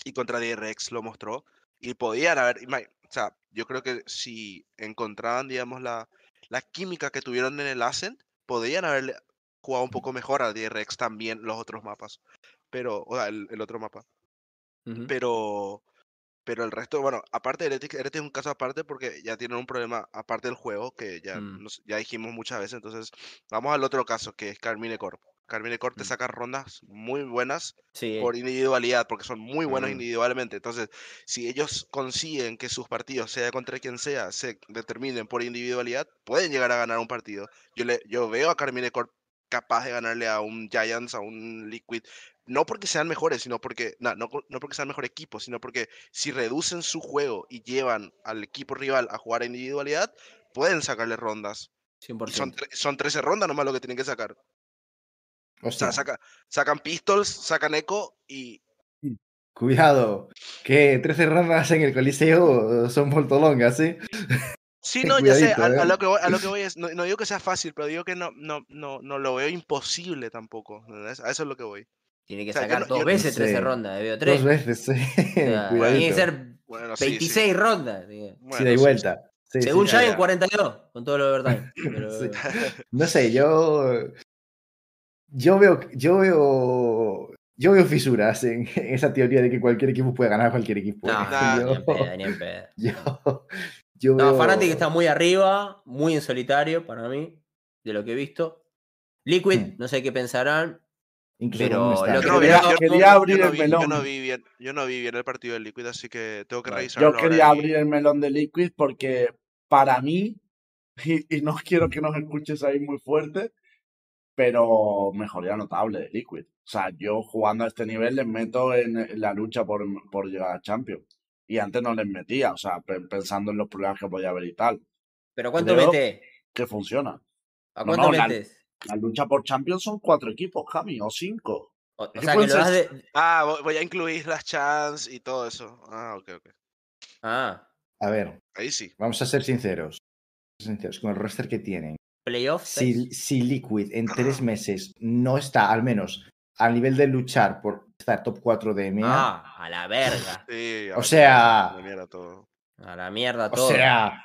Y contra DRX lo mostró. Y podían haber, o sea, yo creo que si encontraban, digamos, la, la química que tuvieron en el Ascent, podían haberle jugado un poco mejor a DRX también los otros mapas. Pero, o sea, el, el otro mapa. Pero, pero el resto, bueno, aparte de Heretic, Heretic es un caso aparte porque ya tienen un problema aparte del juego que ya, Mm. nos- ya dijimos muchas veces. Entonces, vamos al otro caso que es Carmine Corp. Carmine Corp te Mm. saca rondas muy buenas Sí. por individualidad, porque son muy buenos Mm. individualmente. Entonces, si ellos consiguen que sus partidos, sea contra quien sea, se determinen por individualidad, pueden llegar a ganar un partido. Yo, le, yo veo a Carmine Corp capaz de ganarle a un Giants, a un Liquid, no porque sean mejores, sino porque, no, no, no porque sean mejor equipo, sino porque si reducen su juego y llevan al equipo rival a jugar a individualidad, pueden sacarle rondas. Y 100%. son, son 13 rondas nomás lo que tienen que sacar. O sea, saca- sacan pistols, sacan eco y, cuidado, que 13 rondas en el Coliseo son muy longas, ¿eh? Sí, no, ya sé, a, a ¿eh? lo que voy, a lo que voy es, no, no digo que sea fácil, pero digo que no, no, no, no lo veo imposible tampoco, ¿entendés? A eso es lo que voy. Tiene que O sea, sacar no- dos veces Sí. 13 rondas, veo 3. Dos veces, sí. tiene que ser Bueno, sí, sí. 26 rondas. digo. Bueno, Sí, de sí, sí. vuelta. Sí, sí, Según sí. ya, ya. 42, con todo lo de overtime. Pero- Sí. No sé, yo. Yo veo. Yo veo. Yo veo fisuras en, en esa teoría de que cualquier equipo puede ganar a cualquier equipo. No. Nah, ni en pedo, ni en pedo. yo, yo No, veo- Fnatic está muy arriba, muy en solitario para mí, de lo que he visto. Liquid, Hmm. no sé qué pensarán. incluso pero Yo no, vi, Quería- yo- quería yo abrir no el yo melón. no vi bien, yo no vi bien el partido del Liquid, así que tengo que revisarlo. Yo ahora quería y- abrir el melón de Liquid porque para mí, y, y no quiero que nos escuches ahí muy fuerte, pero mejoría notable de Liquid. O sea, yo jugando a este nivel les meto en, la lucha por, por llegar a Champions. Y antes no les metía, o sea, pe- pensando en los problemas que podía haber y tal. Pero ¿cuánto Creo- mete? Que funciona. ¿A No, cuánto no, metes? La lucha por Champions son cuatro equipos, Jami, o cinco. O, o ¿qué sea, que lo de. Ah, voy, voy a incluir las chance y todo eso. Ah, ok, ok. Ah, A ver, Ahí sí. vamos a ser sinceros. Sinceros, con el roster que tienen. Playoffs. Si, si Liquid en tres meses no está, al menos, al nivel de luchar por estar top 4 de EMEA, Ah, a la verga. Sí, O sea- la mierda todo. A la mierda o todo. sea,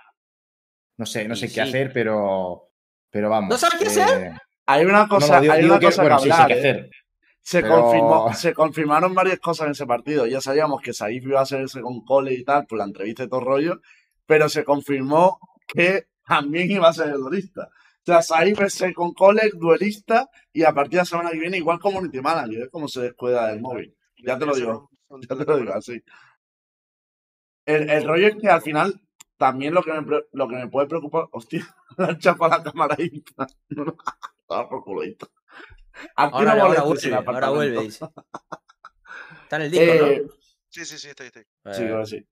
no sé, no sé qué sí. hacer, pero, pero vamos. ¿No sabes qué hacer? eh, Hay una cosa, no, digo, hay una que, cosa bueno, que sí, sí hablar, que ¿eh? hacer. Se, Pero- confirmó, se confirmaron varias cosas en ese partido. Ya sabíamos que Saif iba a hacerse con Cole y tal, por la entrevista y todo el rollo, pero se confirmó que también iba a ser el duelista. O sea, Saif es con Cole, duelista, y a partir de la semana que viene, igual community manager, es como se descuida del móvil. Ya te lo digo, ya te lo digo así. El, el rollo es que al final, también lo que me, lo que me puede preocupar, hostia, la chapa la cámara ahí. Ah, por culo, ahí. Aquí Ahora, no ahora vuelve, ahora vuelve. Está en el disco, Eh, Sí, sí, sí, está ahí, está ahí. ¿no? Sí, Eh, que sí.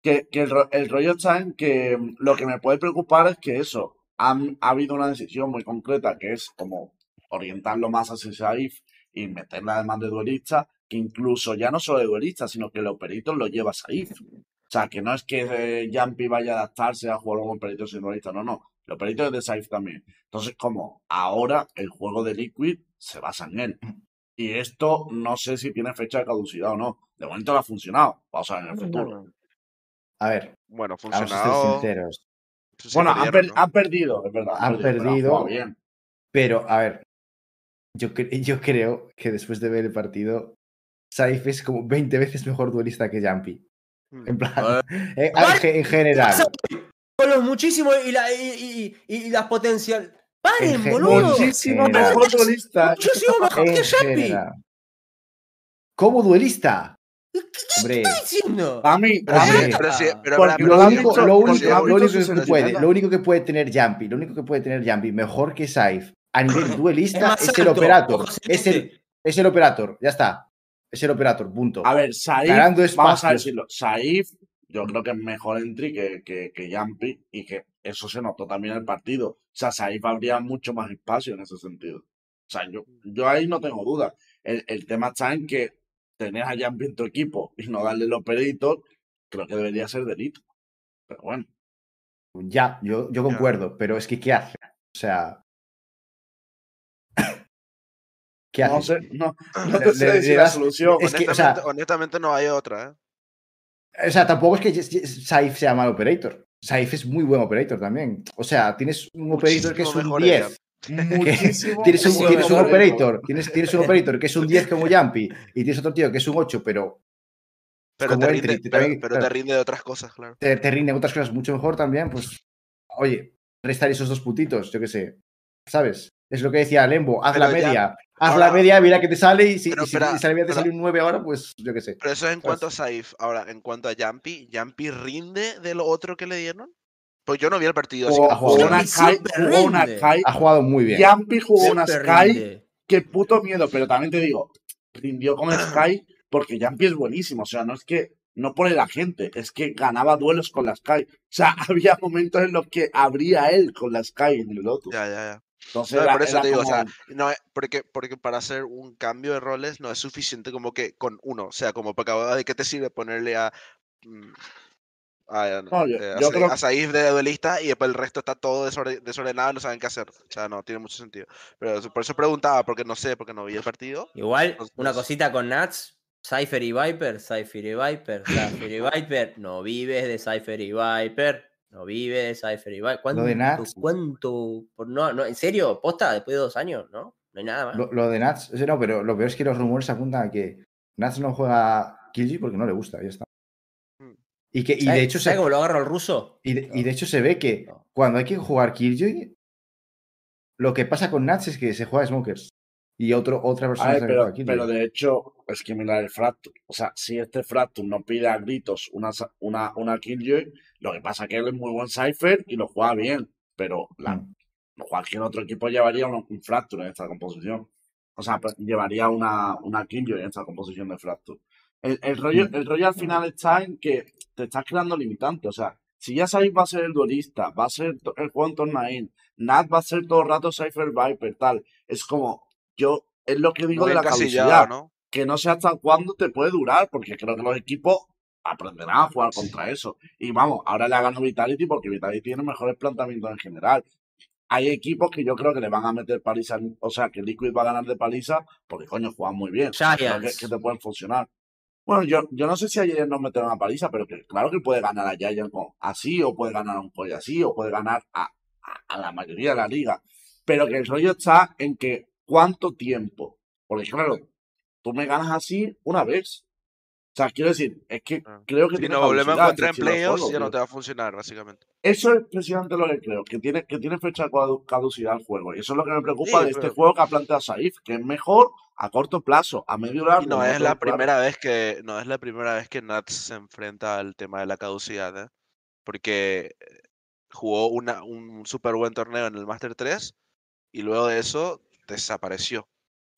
Que, que el, el rollo está en que mm, lo que me puede preocupar es que eso, han, ha habido una decisión muy concreta que es como orientarlo más hacia Saif y meterle además de duelista, que incluso ya no solo de duelista, sino que los peritos lo lleva Saif. O sea, que no es que eh, Jumpy vaya a adaptarse a jugar con peritos sin duelista, no, no. Los peritos es de Saif también. Entonces, como ahora el juego de Liquid se basa en él. Y esto no sé si tiene fecha de caducidad o no. De momento no ha funcionado. Vamos a ver en el futuro. A ver, Bueno, vamos a ser funcionado. sinceros. Sí, Bueno, han, perdieron, per- ¿no? han perdido, es verdad. Han pero perdido. Pero, a ver, yo, cre- yo creo que después de ver el partido, Saif es como 20 veces mejor duelista que Jumpy. Mm. En plan, eh, en, ge- en general. Con los muchísimos y, la, y, y, y las potencial. ¡Paren, boludo! Muchísimo mejor duelista. Muchísimo mejor que Jampi. Como duelista. ¿Qué, Hombre, está diciendo? A mí, Pero a sí, mí, Pero sí, pero, Porque pero- lo único, lo lo que puede, sentinelas. lo único que puede tener Jumpy, lo único que puede tener Jumpy mejor que Saif a nivel duelista Es el operator. Es el, es el operator, ya está. Es el operator, punto. a ver, Saif, vamos a decirlo, Saif yo creo que es mejor entry que, que, que Jumpy y que eso se notó también en el partido. O sea, Saif habría mucho más espacio en ese sentido. O sea, yo, yo ahí no tengo duda. El, el tema está en que tener a en tu equipo y no darle los peritos, creo que debería ser delito. Pero bueno. Ya, yo, yo concuerdo, pero es que ¿qué hace? O sea. ¿Qué No hace? sé, no, no Le- te sé le- decir le la solución. es que, o honestamente, sea- honestamente no hay otra, ¿eh? O sea, tampoco es que Saif sea mal operator. Saif es muy buen operator también. O sea, tienes un operator que es un mejor 10. Muchísimo. Tienes un, tienes un operator, tienes, tienes un operator que es un 10 como Jumpy y tienes otro tío que es un 8, pero Pero, te entry, rinde, te- pero, también, pero claro. te rinde de otras cosas, claro. te, te rinde otras cosas mucho mejor también, pues, oye, restar esos dos puntitos, yo qué sé, ¿sabes? Es lo que decía Lembo, haz la ya- media, haz ahora- la media, mira que te sale y si, Pero y si espera, te pero- sale un 9 ahora, pues yo qué sé. Pero eso es en ¿Sabes? cuanto a Saif. Ahora, en cuanto a Jumpy, ¿Jumpy rinde de lo otro que le dieron? Pues yo no vi el partido, así Jugó, que ha no jugó puedo una Sky, jugó una. Sky. Ha jugado muy bien. Jumpy jugó una Sky. rinde. Qué puto miedo, pero también te digo, rindió con Sky porque Jumpy es buenísimo. O sea, no es que no pone la gente, es que ganaba duelos con la Sky. O sea, había momentos en los que abría él con la Sky en el Lotus. Ya, ya, ya. Entonces, No, era- por eso era te digo, o sea, no, porque, porque para hacer un cambio de roles no es suficiente como que con uno. O sea, como para ¿de qué te sirve ponerle a. mm, a, No, yo- eh, yo creo- de duelista y después el resto está todo desorde- desordenado y no saben qué hacer. O sea, no tiene mucho sentido. Pero por eso preguntaba, porque no sé, porque no vi el partido. Igual, una cosita con Nats. Cypher y Viper, Cypher y Viper, Cypher y Viper. No vives de Cypher y Viper. No vives de Cypher y Viper. ¿Cuánto? de Nats. ¿Cuánto? No, no, ¿En serio? ¿Posta? Después de dos años, ¿no? No hay nada más. Lo, lo de Nats, no, pero lo peor es que los rumores apuntan a que Nats no juega Killji porque no le gusta, ya está. Y, que, y ¿Sabe- de hecho se, cómo lo agarra el ruso? y de, y de hecho se ve que No. cuando hay que jugar Killjoy, lo que pasa con Nats es que se juega Smokers. Y otro, otra persona A ver, sabe pero, pero de hecho, es que mira el Fractus. O sea, si este Fractus no pide a gritos una, una, una Killjoy, lo que pasa es que él es muy buen Cypher y lo juega bien. Pero la, Mm. cualquier otro equipo llevaría un, un en esta composición. O sea, pues, llevaría una, una Killjoy en esta composición de Fracture. El, el, rollo, Mm. el rollo al final está en que te estás creando limitantes. O sea, si ya sabéis va a ser el duelista, va a ser el juego en Tornain, Nat va a ser todo el rato Cypher Viper, tal. Es como, yo, es lo que digo de la caducidad ¿no? que no sé hasta cuándo te puede durar, porque creo que los equipos aprenderán a jugar contra eso. Y vamos, ahora le ha ganado Vitality porque Vitality tiene mejores planteamientos en general. Hay equipos que yo creo que le van a meter paliza, o sea, que Liquid va a ganar de paliza porque coño juegan muy bien. Creo que, Giants. que te pueden funcionar. Bueno, yo, yo no sé si a Giants nos meterán a paliza, pero que, claro que puede ganar a Giants con- así, o puede ganar a un Coy así, o puede ganar a, a- a la mayoría de la liga. Pero que el rollo está en que cuánto tiempo. Porque claro, tú me ganas así una vez. O sea, quiero decir, es que Ah. creo que Si tiene nos volvemos a encontrar en este playoffs, ya no te va a funcionar, básicamente. Eso es precisamente lo que creo, que tiene, que tiene fecha de cadu- caducidad el juego. Y eso es lo que me preocupa Sí, de este pero- juego que ha planteado Saif, que es mejor a corto plazo, a medio largo. Y no es la primera vez que no es la primera vez que Nats se enfrenta al tema de la caducidad, ¿eh? Porque eh, jugó una, un súper buen torneo en el Master 3 y luego de eso desapareció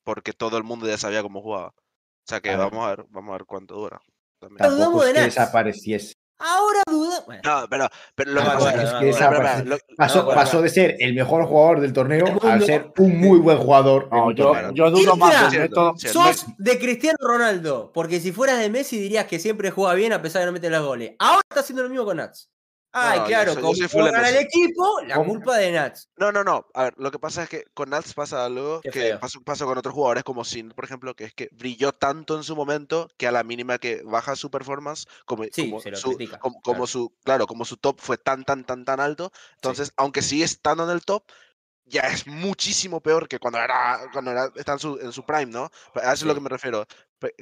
porque todo el mundo ya sabía cómo jugaba. O sea que A vamos a ver, vamos a ver cuánto dura. también. Tampoco es que desapareciese. Ahora duda. Bueno, No, pero, pero lo Pasó, de ser el mejor jugador del torneo a ser un muy buen jugador. en No, yo, torneo. yo dudo más Cierto, cierto. sos de Cristiano Ronaldo. Porque si fueras de Messi dirías que siempre juega bien a pesar de no meter los goles. Ahora está haciendo lo mismo con Nats. Ay, No, claro, como Messi. equipo, la culpa de Nats. No, no, no. A ver, lo que pasa es que con Nats pasa algo Qué que pasó, pasó con otros jugadores como Sin, por ejemplo, que es que brilló tanto en su momento que a la mínima que baja su performance, como, Sí, como su, critica, como, como claro. su, claro, como su top fue tan, tan, tan, tan alto, entonces, aunque sigue estando en el top, ya es muchísimo peor que cuando era, cuando era, está en su, en su prime, ¿no? A eso es lo que me refiero.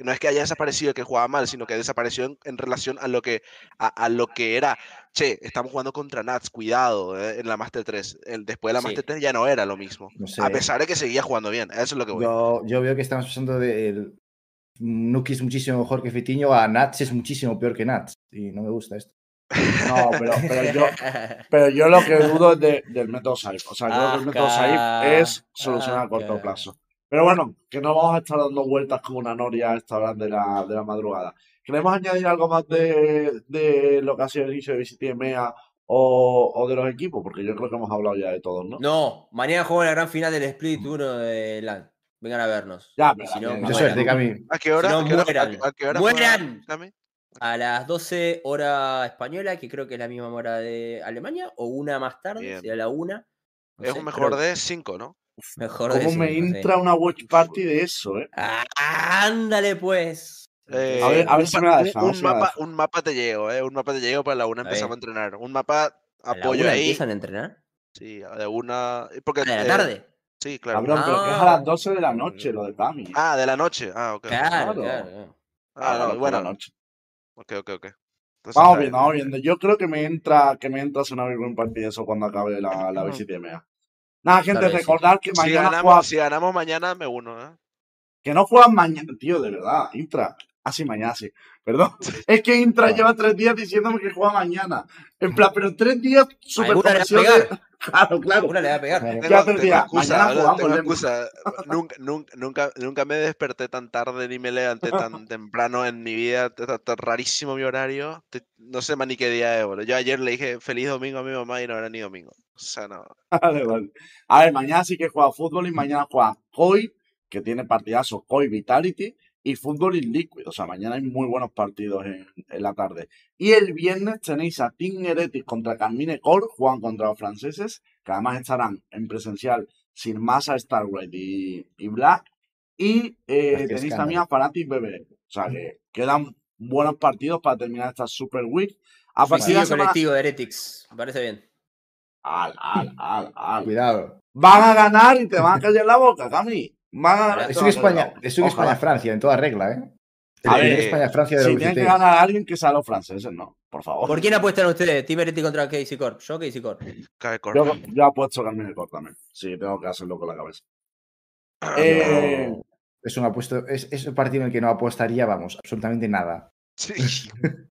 No es que haya desaparecido que jugaba mal, sino que desapareció en, en relación a lo que, a, a lo que era che, estamos jugando contra Nats, cuidado, eh, en la Master 3. El, después de la Sí. Master 3 ya no era lo mismo. No sé. A pesar de que seguía jugando bien, eso es lo que voy. Yo, yo veo que estamos pasando de Nuki es muchísimo mejor que Fitiño a Nats es muchísimo peor que Nats. Y no me gusta esto. No, pero, pero yo, pero yo lo que dudo es de- del método Saif. O sea, creo que el método Saif Ajá, es solucionar a corto ajá. plazo. Pero bueno, que no vamos a estar dando vueltas como una noria a esta hora de la, de la madrugada. ¿Queremos añadir algo más de, de lo que ha sido el inicio de VCT MEA o, o de los equipos? Porque yo creo que hemos hablado ya de todos, ¿no? No, mañana juego la gran final del Split 1 de LAN. Vengan a vernos. Ya, pero si no, también, Mucha mueran. suerte, Cami. ¿A qué hora? Si no, ¿A qué hora- mueran. a- a qué hora ¡Mueran! A las 12 hora española, que creo que es la misma hora de Alemania, o una más tarde, Bien. sería la una. No Es sé, un mejor creo- de 5, ¿no? Mejor de ¿Cómo me cinco, sí. entra una watch party de eso, eh? Ah, ándale pues. Eh, A ver- a ver un si me la deja, a un, si me la mapa, un mapa te llego, ¿eh? Un mapa te llego para la una empezamos a entrenar. Un mapa ¿A la apoyo una ahí. empiezan a entrenar? Sí, de una. Porque, ¿A la eh, tarde? Sí, claro. Cabrón, pero que es a las 12 de la noche lo de Cami. Ah, de la noche. Ah, ok. Claro, claro. claro. claro. Ah, no, la bueno. noche. Ok, ok, ok. Entonces Vamos viendo, vamos viendo. Yo creo que me entra, que me entra una buen partido eso cuando acabe la, la Ujú. VCTMA. Nada, gente, sí. recordar que Si mañana ganamos, juega- si ganamos mañana, me uno, ¿eh? que no juegan mañana, tío, de verdad, Intra. Ah, sí, mañana sí. Perdón. Es que Intra lleva tres días diciéndome que juega mañana. En plan, pero tres días super le va a de-. Claro, claro. Una le va a pegar. Ya Tengo, excusa, mañana jugamos, tengo excusa. Nunca, nunca, nunca, nunca me desperté tan tarde ni me levanté tan temprano en mi vida. Está rarísimo mi horario. No sé más ni qué día es, boludo. Yo ayer le dije feliz domingo a mi mamá y no era ni domingo. O sea, no. Vale, vale. A ver, mañana sí que juega fútbol y mañana juega Koi, que tiene partidazos Koi Vitality y fútbol in Liquid. O sea, mañana hay muy buenos partidos en, en la tarde. Y el viernes tenéis a Team Heretics contra Carmine Core, juegan contra los franceses, que además estarán en presencial sin Masa, Starlight y, y Black. Y eh, Qué tenéis también a Fanatic BB. O sea, que quedan buenos partidos para terminar esta Super Week. A partir de semana... colectivo de Heretics. Me parece bien. Al, al, al, al. Cuidado. Van a ganar y te van a callar la boca, Cami. A Es un a España. España-Francia en toda regla, ¿eh? A El ver, España-Francia de la Si tiene que ganar a alguien que sea los franceses, no. Por favor. ¿Por quién apuestan ustedes? Heretics contra Casey Corp. Yo, Casey Corp. Yo, yo apuesto Carmine Core también. Sí, tengo que hacerlo con la cabeza. Ah, Eh, Es un apuesto, es, es un partido en el que no apostaría, vamos, absolutamente nada. Sí.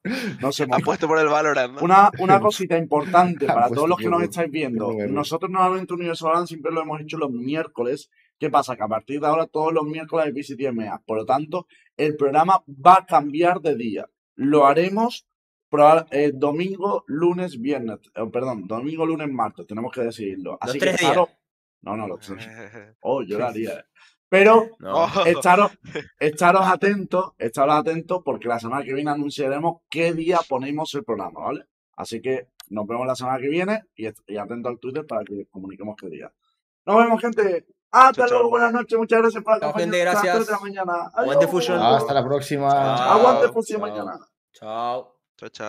no sé. Apuesto por el Valorant, ¿no? Una, una cosita importante para todos los que nos estáis viendo. Nosotros normalmente Universo Valorant siempre lo hemos hecho los miércoles. ¿Qué pasa? Que a partir de ahora todos los miércoles hay VCTMA. Por lo tanto, el programa va a cambiar de día. Lo haremos eh, domingo, lunes, viernes. eh, perdón, domingo, lunes, martes. Tenemos que decidirlo. Así que tres días. estaros- No, no, los tres. Oh, yo lo haría. eh. Pero No. Estaros, estaros atentos, estaros atentos porque la semana que viene anunciaremos qué día ponemos el programa, ¿vale? Así que nos vemos la semana que viene y, y atento al Twitter para que comuniquemos qué día. Nos vemos, gente. Ah, Hasta luego, buenas noches, muchas gracias por acompañarnos. gracias. Hasta la mañana. Aguante Fusion. Hasta la próxima. Aguante pues, Fusion mañana. Chao. Chao, chao.